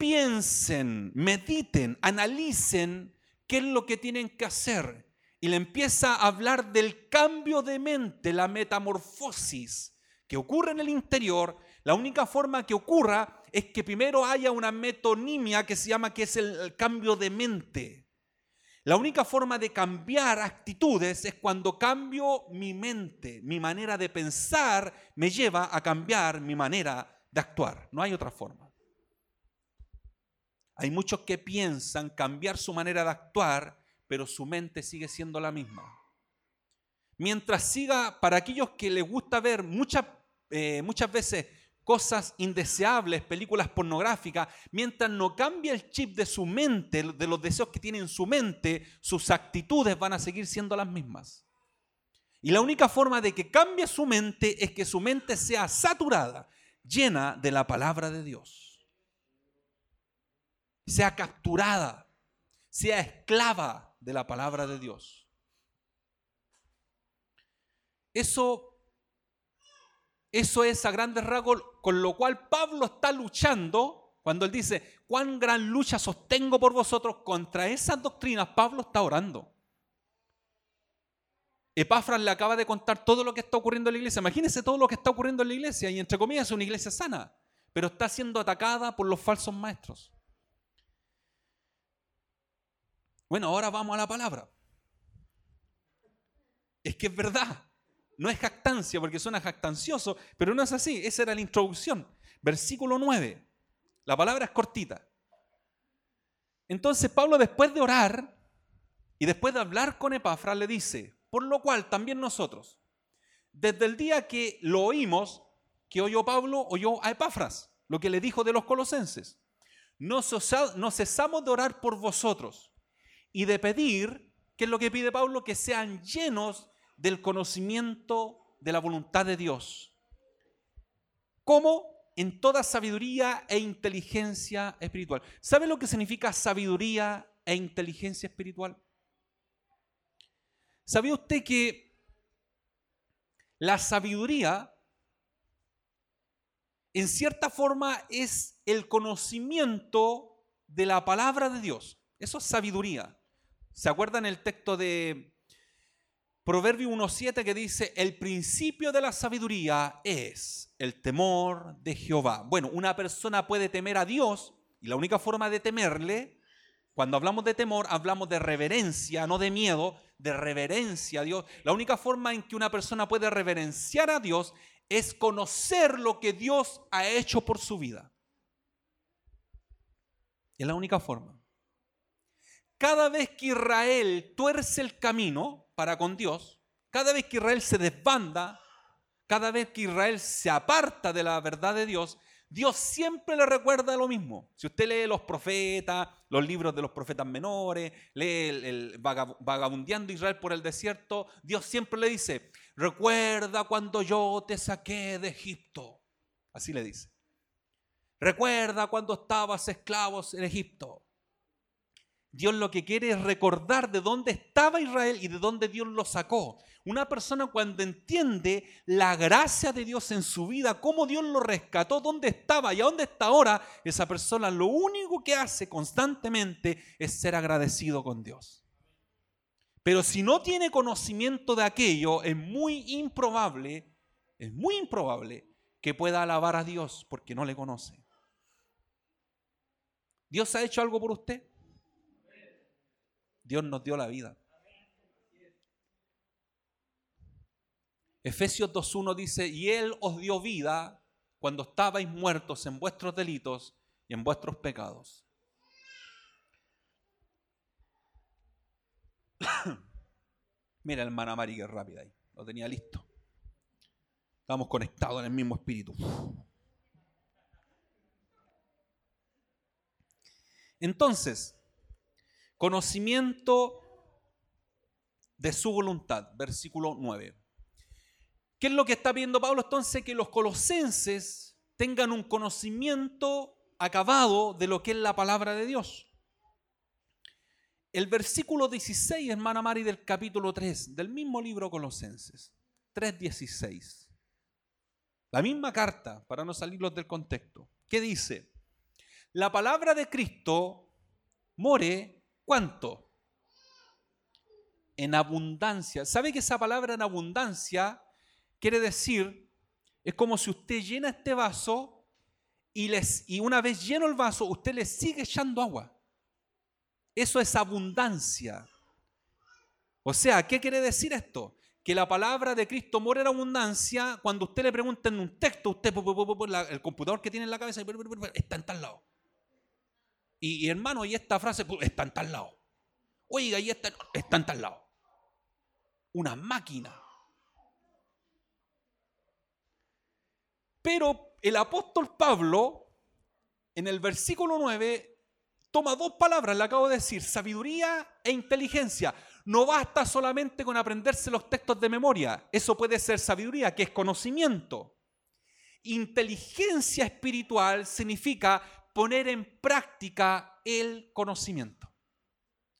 piensen, mediten, analicen qué es lo que tienen que hacer. Y le empieza a hablar del cambio de mente, la metamorfosis que ocurre en el interior. La única forma que ocurra es que primero haya una metonimia que se llama que es el cambio de mente. La única forma de cambiar actitudes es cuando cambio mi mente, mi manera de pensar me lleva a cambiar mi manera de actuar. No hay otra forma. Hay muchos que piensan cambiar su manera de actuar, pero su mente sigue siendo la misma. Mientras siga, para aquellos que les gusta ver muchas, eh, muchas veces cosas indeseables, películas pornográficas, mientras no cambia el chip de su mente, de los deseos que tiene en su mente, sus actitudes van a seguir siendo las mismas. Y la única forma de que cambie su mente es que su mente sea saturada, llena de la palabra de Dios. Sea capturada, sea esclava de la palabra de Dios. Eso eso es a grandes rasgos con lo cual Pablo está luchando cuando él dice, cuán gran lucha sostengo por vosotros contra esas doctrinas, Pablo está orando. Epafras le acaba de contar todo lo que está ocurriendo en la iglesia. Imagínense todo lo que está ocurriendo en la iglesia y entre comillas es una iglesia sana, pero está siendo atacada por los falsos maestros. Bueno, ahora vamos a la palabra. Es que es verdad. No es jactancia porque suena jactancioso, pero no es así. Esa era la introducción. Versículo 9. La palabra es cortita. Entonces Pablo después de orar y después de hablar con Epafras le dice, por lo cual también nosotros, desde el día que lo oímos, que oyó Pablo, oyó a Epafras, lo que le dijo de los colosenses. No cesamos de orar por vosotros y de pedir, ¿qué es lo que pide Pablo? Que sean llenos del conocimiento de la voluntad de Dios. ¿Cómo? En toda sabiduría e inteligencia espiritual. ¿Sabe lo que significa sabiduría e inteligencia espiritual? ¿Sabía usted que la sabiduría en cierta forma es el conocimiento de la palabra de Dios. Eso es sabiduría. ¿Se acuerdan el texto de Proverbio 1.7 que dice, el principio de la sabiduría es el temor de Jehová? Bueno, una persona puede temer a Dios y la única forma de temerle, cuando hablamos de temor, hablamos de reverencia, no de miedo, de reverencia a Dios. La única forma en que una persona puede reverenciar a Dios es conocer lo que Dios ha hecho por su vida. Es la única forma. Cada vez que Israel tuerce el camino para con Dios, cada vez que Israel se desbanda, cada vez que Israel se aparta de la verdad de Dios, Dios siempre le recuerda lo mismo. Si usted lee los profetas, los libros de los profetas menores, lee el, vagabundeando Israel por el desierto, Dios siempre le dice, recuerda cuando yo te saqué de Egipto. Así le dice. Recuerda cuando estabas esclavos en Egipto. Dios lo que quiere es recordar de dónde estaba Israel y de dónde Dios lo sacó. Una persona cuando entiende la gracia de Dios en su vida, cómo Dios lo rescató, dónde estaba y a dónde está ahora, esa persona lo único que hace constantemente es ser agradecido con Dios. Pero si no tiene conocimiento de aquello, es muy improbable, es muy improbable que pueda alabar a Dios porque no le conoce. ¿Dios ha hecho algo por usted? Dios nos dio la vida. Efesios 2.1 dice, y Él os dio vida cuando estabais muertos en vuestros delitos y en vuestros pecados. Mira, hermana Mari, que rápida ahí. Lo tenía listo. Estamos conectados en el mismo espíritu. Entonces, conocimiento de su voluntad, versículo 9. ¿Qué es lo que está viendo Pablo entonces? Que los colosenses tengan un conocimiento acabado de lo que es la palabra de Dios. El versículo 16, hermana Mari, del capítulo 3, del mismo libro Colosenses, 3.16. La misma carta, para no salirlos del contexto. ¿Qué dice? La palabra de Cristo more, ¿cuánto? En abundancia. ¿Sabe que esa palabra en abundancia Quiere decir, es como si usted llena este vaso y, les, y una vez lleno el vaso, usted le sigue echando agua. Eso es abundancia. O sea, ¿qué quiere decir esto? Que la palabra de Cristo mora en abundancia cuando usted le pregunta en un texto, usted, el computador que tiene en la cabeza, está en tal lado. Y, hermano, y esta frase está en tal lado. Oiga, y esta está en tal lado. Una máquina. Pero el apóstol Pablo, en el versículo 9, toma dos palabras, le acabo de decir, sabiduría e inteligencia. No basta solamente con aprenderse los textos de memoria, eso puede ser sabiduría, que es conocimiento. Inteligencia espiritual significa poner en práctica el conocimiento.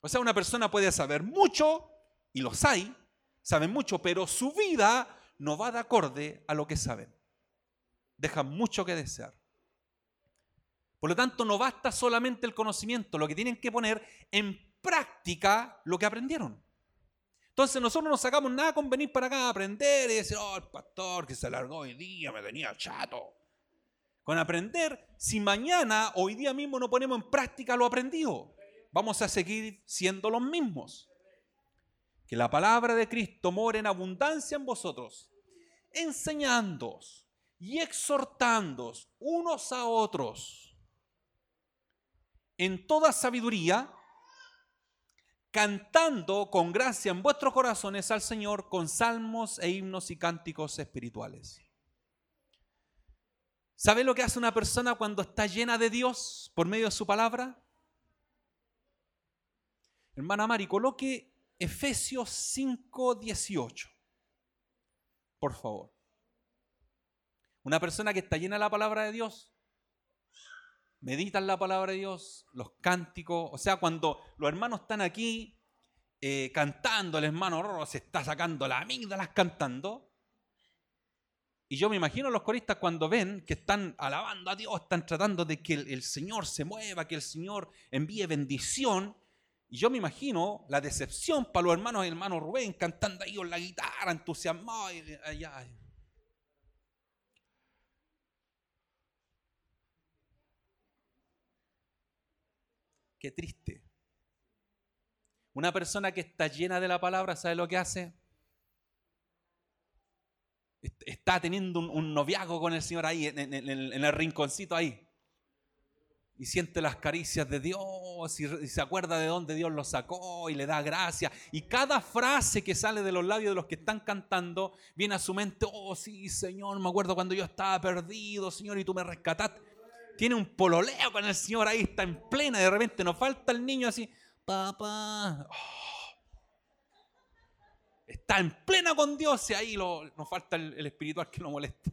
O sea, una persona puede saber mucho, y los hay, saben mucho, pero su vida no va de acorde a lo que saben deja mucho que desear. Por lo tanto, no basta solamente el conocimiento, lo que tienen que poner en práctica lo que aprendieron. Entonces nosotros no sacamos nada con venir para acá a aprender y decir, oh, el pastor que se alargó hoy día me tenía chato. Con aprender, si mañana, hoy día mismo no ponemos en práctica lo aprendido, vamos a seguir siendo los mismos. Que la palabra de Cristo more en abundancia en vosotros, enseñándoos y exhortándoos unos a otros en toda sabiduría, cantando con gracia en vuestros corazones al Señor con salmos e himnos y cánticos espirituales. ¿Sabe lo que hace una persona cuando está llena de Dios por medio de su palabra? Hermana Mari, coloque Efesios 5:18. Por favor. Una persona que está llena de la palabra de Dios, medita en la palabra de Dios, los cánticos, o sea, cuando los hermanos están aquí eh, cantando, el hermano se está sacando las amígdalas cantando, y yo me imagino los coristas cuando ven que están alabando a Dios, están tratando de que el, Señor se mueva, que el Señor envíe bendición. Y yo me imagino la decepción para los hermanos y hermanos Rubén cantando ahí con la guitarra, entusiasmados. Qué triste. Una persona que está llena de la palabra, ¿sabe lo que hace? Está teniendo un, noviazgo con el Señor ahí, en, el rinconcito ahí. Y siente las caricias de Dios y, se acuerda de dónde Dios lo sacó y le da gracia. Y cada frase que sale de los labios de los que están cantando viene a su mente, oh sí, Señor, me acuerdo cuando yo estaba perdido, Señor, y tú me rescataste. Tiene un pololeo con el Señor ahí, está en plena, de repente nos falta el niño así, papá. Oh, está en plena con Dios y ahí nos falta el, espiritual que lo molesta.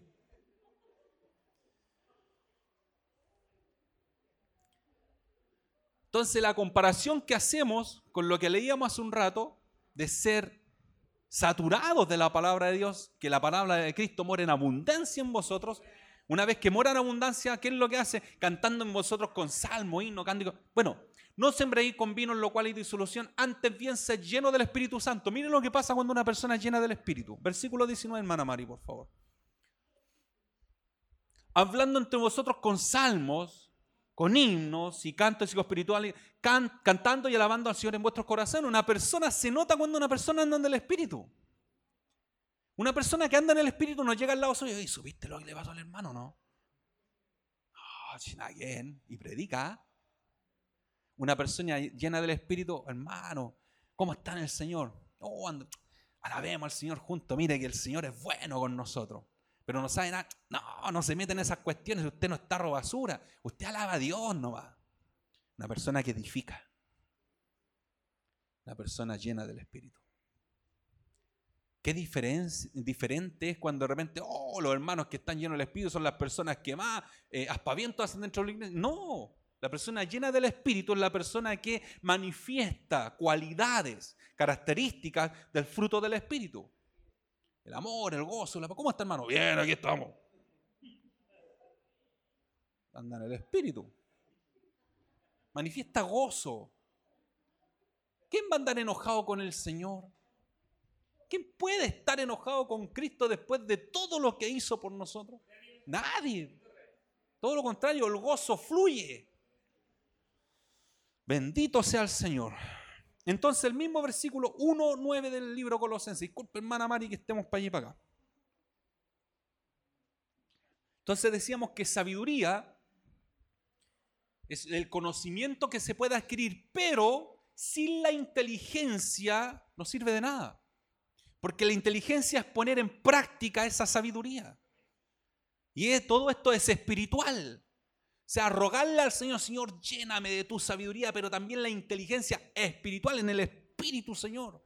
Entonces la comparación que hacemos con lo que leíamos hace un rato, de ser saturados de la palabra de Dios, que la palabra de Cristo mora en abundancia en vosotros, una vez que mora en abundancia, ¿qué es lo que hace? Cantando en vosotros con salmo, himno, cántico. Bueno, no sembréis con vino en lo cual hay disolución, antes bien ser lleno del Espíritu Santo. Miren lo que pasa cuando una persona es llena del Espíritu. Versículo 19, hermana Mari, por favor. Hablando entre vosotros con salmos, con himnos y cantos espirituales, cantando y alabando al Señor en vuestros corazones. Una persona se nota cuando una persona anda en el Espíritu. Una persona que anda en el Espíritu no llega al lado suyo y ¿subiste lo que le pasó al hermano, no? Oh, y predica. Una persona llena del Espíritu, hermano, ¿cómo está en el Señor? Oh, alabemos al Señor juntos, mire que el Señor es bueno con nosotros. Pero no sabe nada, no, no se mete en esas cuestiones, usted no está robasura, usted alaba a Dios no va. Una persona que edifica. Una persona llena del Espíritu. Qué diferente es cuando de repente, oh, los hermanos que están llenos del Espíritu son las personas que más eh, aspavientos hacen dentro de la iglesia. No, la persona llena del Espíritu es la persona que manifiesta cualidades, características del fruto del Espíritu. El amor, el gozo, la... ¿cómo está hermano? Bien, aquí estamos. Anda en el Espíritu. Manifiesta gozo. ¿Quién va a andar enojado con el Señor? ¿Quién puede estar enojado con Cristo después de todo lo que hizo por nosotros? Nadie. Todo lo contrario, el gozo fluye. Bendito sea el Señor. Entonces el mismo versículo 1.9 del libro Colosenses. Disculpe, hermana Mari, que estemos para allí y para acá. Entonces decíamos que sabiduría es el conocimiento que se puede adquirir, pero sin la inteligencia no sirve de nada. Porque la inteligencia es poner en práctica esa sabiduría. Y todo esto es espiritual. Sea, rogarle al Señor, Señor, lléname de tu sabiduría, pero también la inteligencia espiritual en el Espíritu, Señor.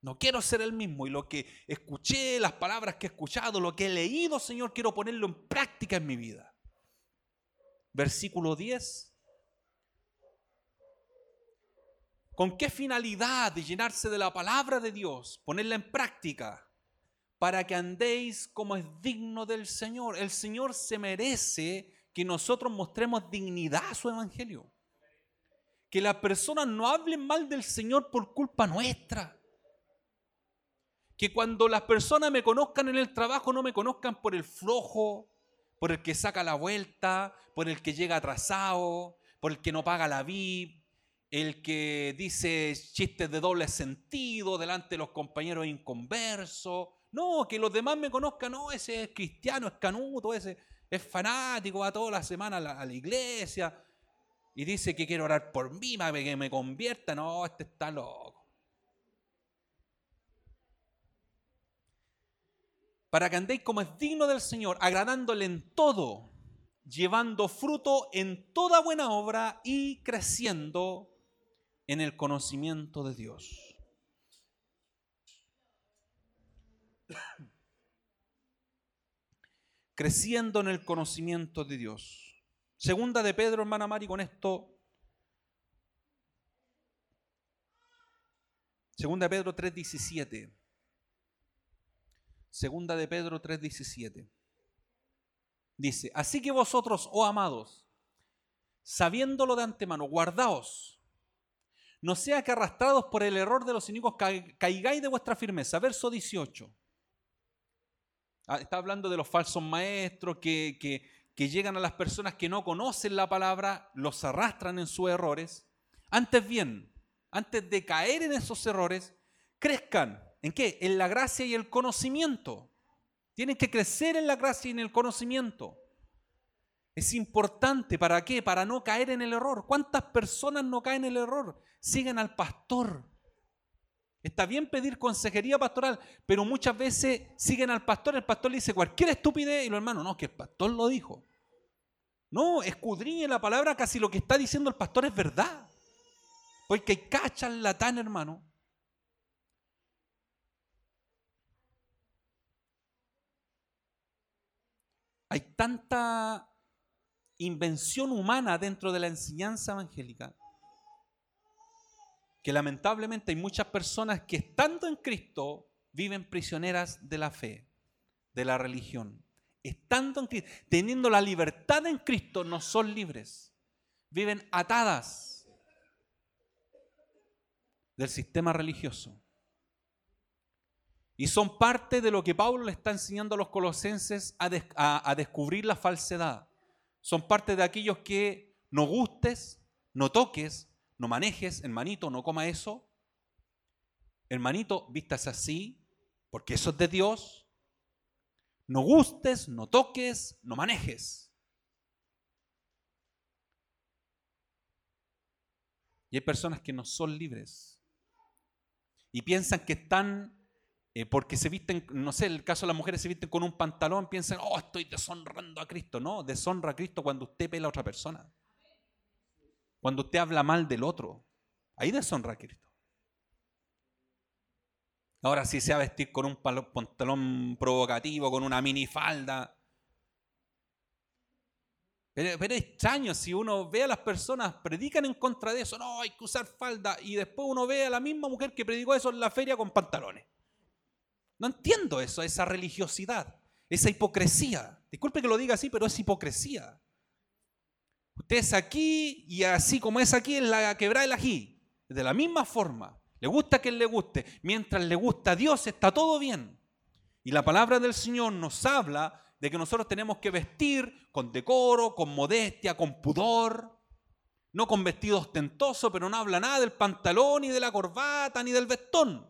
No quiero ser el mismo y lo que escuché, las palabras que he escuchado, lo que he leído, Señor, quiero ponerlo en práctica en mi vida. Versículo 10. ¿Con qué finalidad de llenarse de la palabra de Dios? Ponerla en práctica para que andéis como es digno del Señor. El Señor se merece que nosotros mostremos dignidad a su evangelio. Que las personas no hablen mal del Señor por culpa nuestra. Que cuando las personas me conozcan en el trabajo no me conozcan por el flojo, por el que saca la vuelta, por el que llega atrasado, por el que no paga la VIP, el que dice chistes de doble sentido delante de los compañeros inconversos. No, que los demás me conozcan, no, ese es cristiano, es canuto, ese es fanático, va toda la semana a la, iglesia. y dice que quiere orar por mí, para que me convierta. No, este está loco. Para que andéis como es digno del Señor, agradándole en todo, llevando fruto en toda buena obra y creciendo en el conocimiento de Dios. Creciendo en el conocimiento de Dios. Segunda de Pedro, hermana Mari, con esto. Segunda de Pedro 3.17. Segunda de Pedro 3.17. Dice, así que vosotros, oh amados, sabiéndolo de antemano, guardaos, no sea que arrastrados por el error de los inicuos caigáis de vuestra firmeza. Verso 18. Ah, está hablando de los falsos maestros que, que, llegan a las personas que no conocen la palabra, los arrastran en sus errores. Antes bien, antes de caer en esos errores, crezcan. ¿En qué? En la gracia y el conocimiento. Tienen que crecer en la gracia y en el conocimiento. Es importante, ¿para qué? Para no caer en el error. ¿Cuántas personas no caen en el error? Siguen al pastor, Está bien pedir consejería pastoral, pero muchas veces siguen al pastor, el pastor le dice cualquier estupidez y los hermanos, no, que el pastor lo dijo. No, escudriñe la palabra, casi lo que está diciendo el pastor es verdad. Porque cachan latán, hermano. Hay tanta invención humana dentro de la enseñanza evangélica que lamentablemente hay muchas personas que estando en Cristo viven prisioneras de la fe, de la religión. Estando en Cristo, teniendo la libertad en Cristo, no son libres. Viven atadas del sistema religioso. Y son parte de lo que Pablo le está enseñando a los colosenses a, a descubrir la falsedad. Son parte de aquellos que no gustes, no toques, no manejes, hermanito, no coma eso. Hermanito, vistas así, porque eso es de Dios. No gustes, no toques, no manejes. Y hay personas que no son libres y piensan que están, eh, porque se visten, no sé, el caso de las mujeres se visten con un pantalón, piensan, oh, estoy deshonrando a Cristo. No, deshonra a Cristo cuando usted pela a otra persona. Cuando usted habla mal del otro, ahí deshonra a Cristo. Ahora, si se va a vestir con un pantalón provocativo, con una minifalda. Pero, pero es extraño si uno ve a las personas, predican en contra de eso, no, hay que usar falda, y después uno ve a la misma mujer que predicó eso en la feria con pantalones. No entiendo eso, esa religiosidad, esa hipocresía. Disculpe que lo diga así, pero es hipocresía. Usted es aquí y así como es aquí en la quebrada del ají. De la misma forma. Le gusta que le guste. Mientras le gusta a Dios está todo bien. Y la palabra del Señor nos habla de que nosotros tenemos que vestir con decoro, con modestia, con pudor. No con vestido ostentoso, pero no habla nada del pantalón, ni de la corbata, ni del vestón.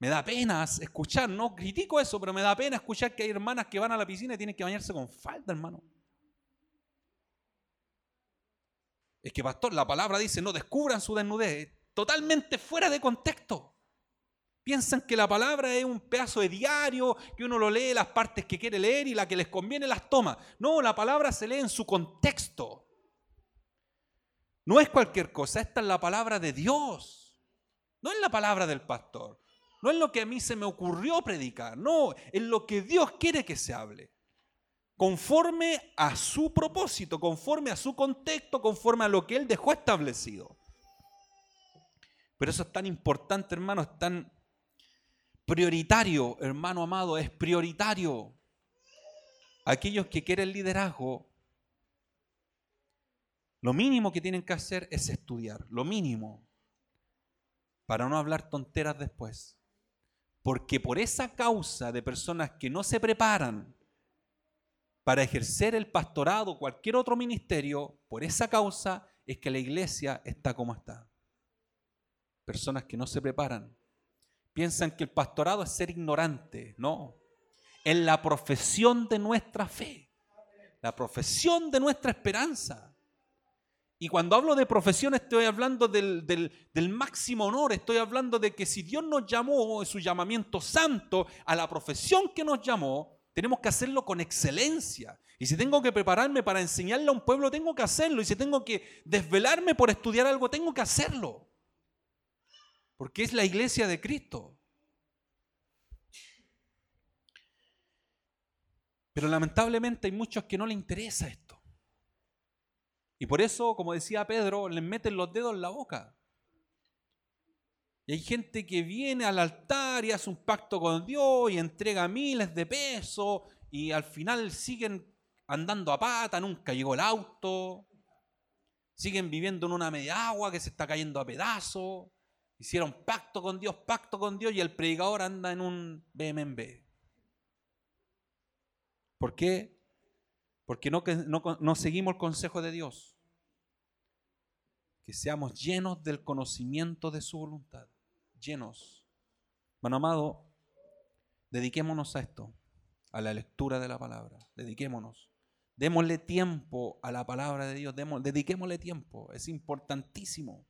Me da pena escuchar, no critico eso, pero me da pena escuchar que hay hermanas que van a la piscina y tienen que bañarse con falda, hermano. Es que, pastor, la palabra dice, no descubran su desnudez. Totalmente fuera de contexto. Piensan que la palabra es un pedazo de diario, que uno lo lee las partes que quiere leer y la que les conviene las toma. No, la palabra se lee en su contexto. No es cualquier cosa, esta es la palabra de Dios. No es la palabra del pastor. No es lo que a mí se me ocurrió predicar. No, es lo que Dios quiere que se hable conforme a su propósito, conforme a su contexto, conforme a lo que Él dejó establecido. Pero eso es tan importante, hermano, es tan prioritario, hermano amado, es prioritario. Aquellos que quieren liderazgo, lo mínimo que tienen que hacer es estudiar, lo mínimo, para no hablar tonteras después. Porque por esa causa de personas que no se preparan, para ejercer el pastorado o cualquier otro ministerio, por esa causa es que la iglesia está como está. Personas que no se preparan. Piensan que el pastorado es ser ignorante. No. En la profesión de nuestra fe. La profesión de nuestra esperanza. Y cuando hablo de profesión estoy hablando del, del, máximo honor, estoy hablando de que si Dios nos llamó, su llamamiento santo, a la profesión que nos llamó, tenemos que hacerlo con excelencia. Y si tengo que prepararme para enseñarle a un pueblo, tengo que hacerlo. Y si tengo que desvelarme por estudiar algo, tengo que hacerlo. Porque es la iglesia de Cristo. Pero lamentablemente hay muchos que no le interesa esto. Y por eso, como decía Pedro, les meten los dedos en la boca. Y hay gente que viene al altar y hace un pacto con Dios y entrega miles de pesos y al final siguen andando a pata, nunca llegó el auto, siguen viviendo en una media agua que se está cayendo a pedazos, hicieron pacto con Dios, pacto con Dios y el predicador anda en un BMB. ¿Por qué? porque no, no, seguimos el consejo de Dios. Que seamos llenos del conocimiento de su voluntad. Llenos. Bueno, amado, dediquémonos a esto, a la lectura de la palabra. Dediquémonos. Démosle tiempo a la palabra de Dios. dediquémosle tiempo. Es importantísimo.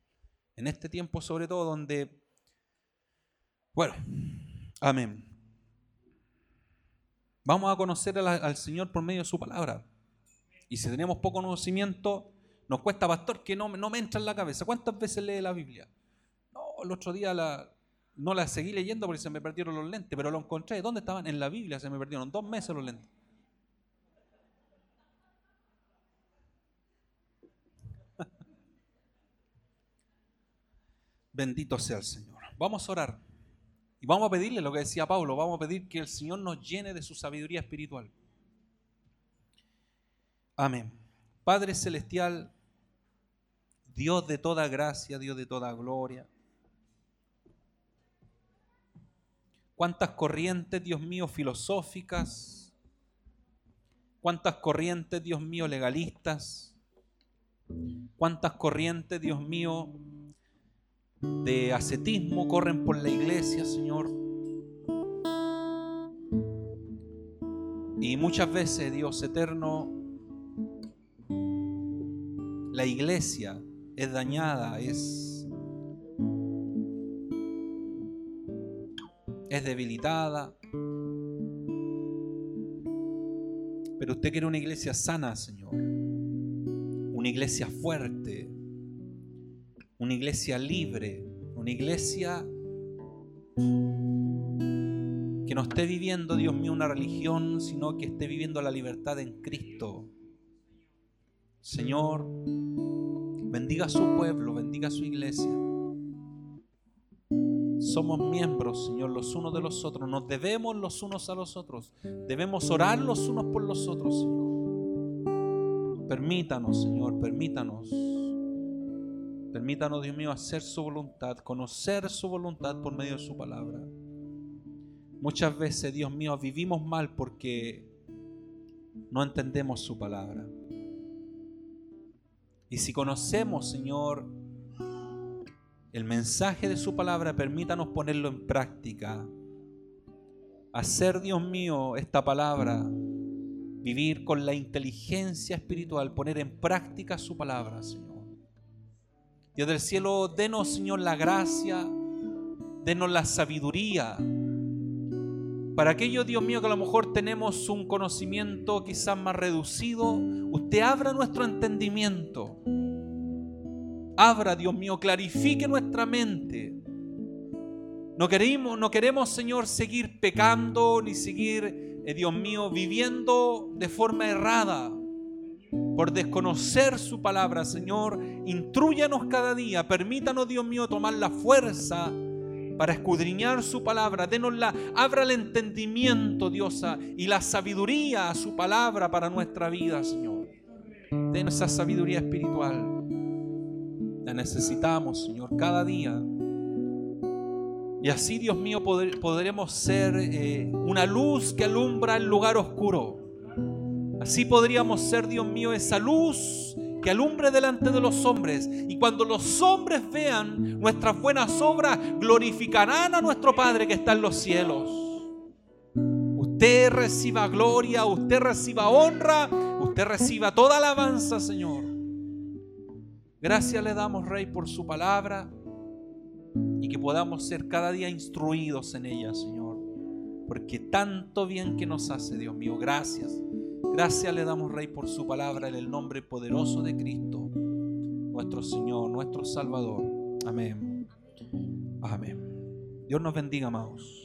En este tiempo, sobre todo, donde. Bueno, amén. Vamos a conocer al, Señor por medio de su palabra. Y si tenemos poco conocimiento, nos cuesta, pastor, que no, no me entra en la cabeza. ¿Cuántas veces lee la Biblia? El otro día no la seguí leyendo porque se me perdieron los lentes, pero lo encontré. ¿Dónde estaban? En la Biblia se me perdieron dos meses los lentes. Bendito sea el Señor. Vamos a orar. Y vamos a pedirle lo que decía Pablo, vamos a pedir que el Señor nos llene de su sabiduría espiritual. Amén. Padre Celestial, Dios de toda gracia, Dios de toda gloria. Cuántas corrientes, Dios mío, filosóficas. Cuántas corrientes, Dios mío, legalistas. Cuántas corrientes, Dios mío, de ascetismo corren por la iglesia, Señor. Y muchas veces, Dios eterno, la iglesia es dañada, es, es debilitada. Pero usted quiere una iglesia sana, Señor. Una iglesia fuerte, una iglesia libre, una iglesia que no esté viviendo, Dios mío, una religión, sino que esté viviendo la libertad en Cristo. Señor, bendiga a su pueblo, bendiga a su iglesia. Somos miembros, Señor, los unos de los otros. Nos debemos los unos a los otros. Debemos orar los unos por los otros, Señor. Permítanos, Señor, permítanos Permítanos, Dios mío, hacer su voluntad, conocer su voluntad por medio de su palabra. Muchas veces, Dios mío, vivimos mal porque no entendemos su palabra. Y si conocemos, Señor, el mensaje de su palabra, permítanos ponerlo en práctica. Hacer, Dios mío, esta palabra, vivir con la inteligencia espiritual, poner en práctica su palabra, Señor. Dios del cielo, denos, Señor, la gracia, denos la sabiduría. Para aquellos, Dios mío, que a lo mejor tenemos un conocimiento quizás más reducido, usted abra nuestro entendimiento. Abra, Dios mío, clarifique nuestra mente. No queremos, no queremos, Señor, seguir pecando ni seguir, eh, Dios mío, viviendo de forma errada por desconocer su palabra, Señor. Intrúyanos cada día. Permítanos, Dios mío, tomar la fuerza para escudriñar su palabra. Denos la, abra el entendimiento, Diosa, y la sabiduría a su palabra para nuestra vida, Señor. Denos esa sabiduría espiritual. La necesitamos, Señor, cada día. Y así, Dios mío, podremos ser eh, una luz que alumbra el lugar oscuro. Así podríamos ser, Dios mío, esa luz que alumbre delante de los hombres. Y cuando los hombres vean nuestras buenas obras, glorificarán a nuestro Padre que está en los cielos. Usted reciba gloria, usted reciba honra, usted reciba toda alabanza, Señor. Gracias le damos, Rey, por su palabra y que podamos ser cada día instruidos en ella, Señor. Porque tanto bien que nos hace, Dios mío. Gracias. Gracias le damos, Rey, por su palabra en el nombre poderoso de Cristo, nuestro Señor, nuestro Salvador. Amén. Amén. Dios nos bendiga, amados.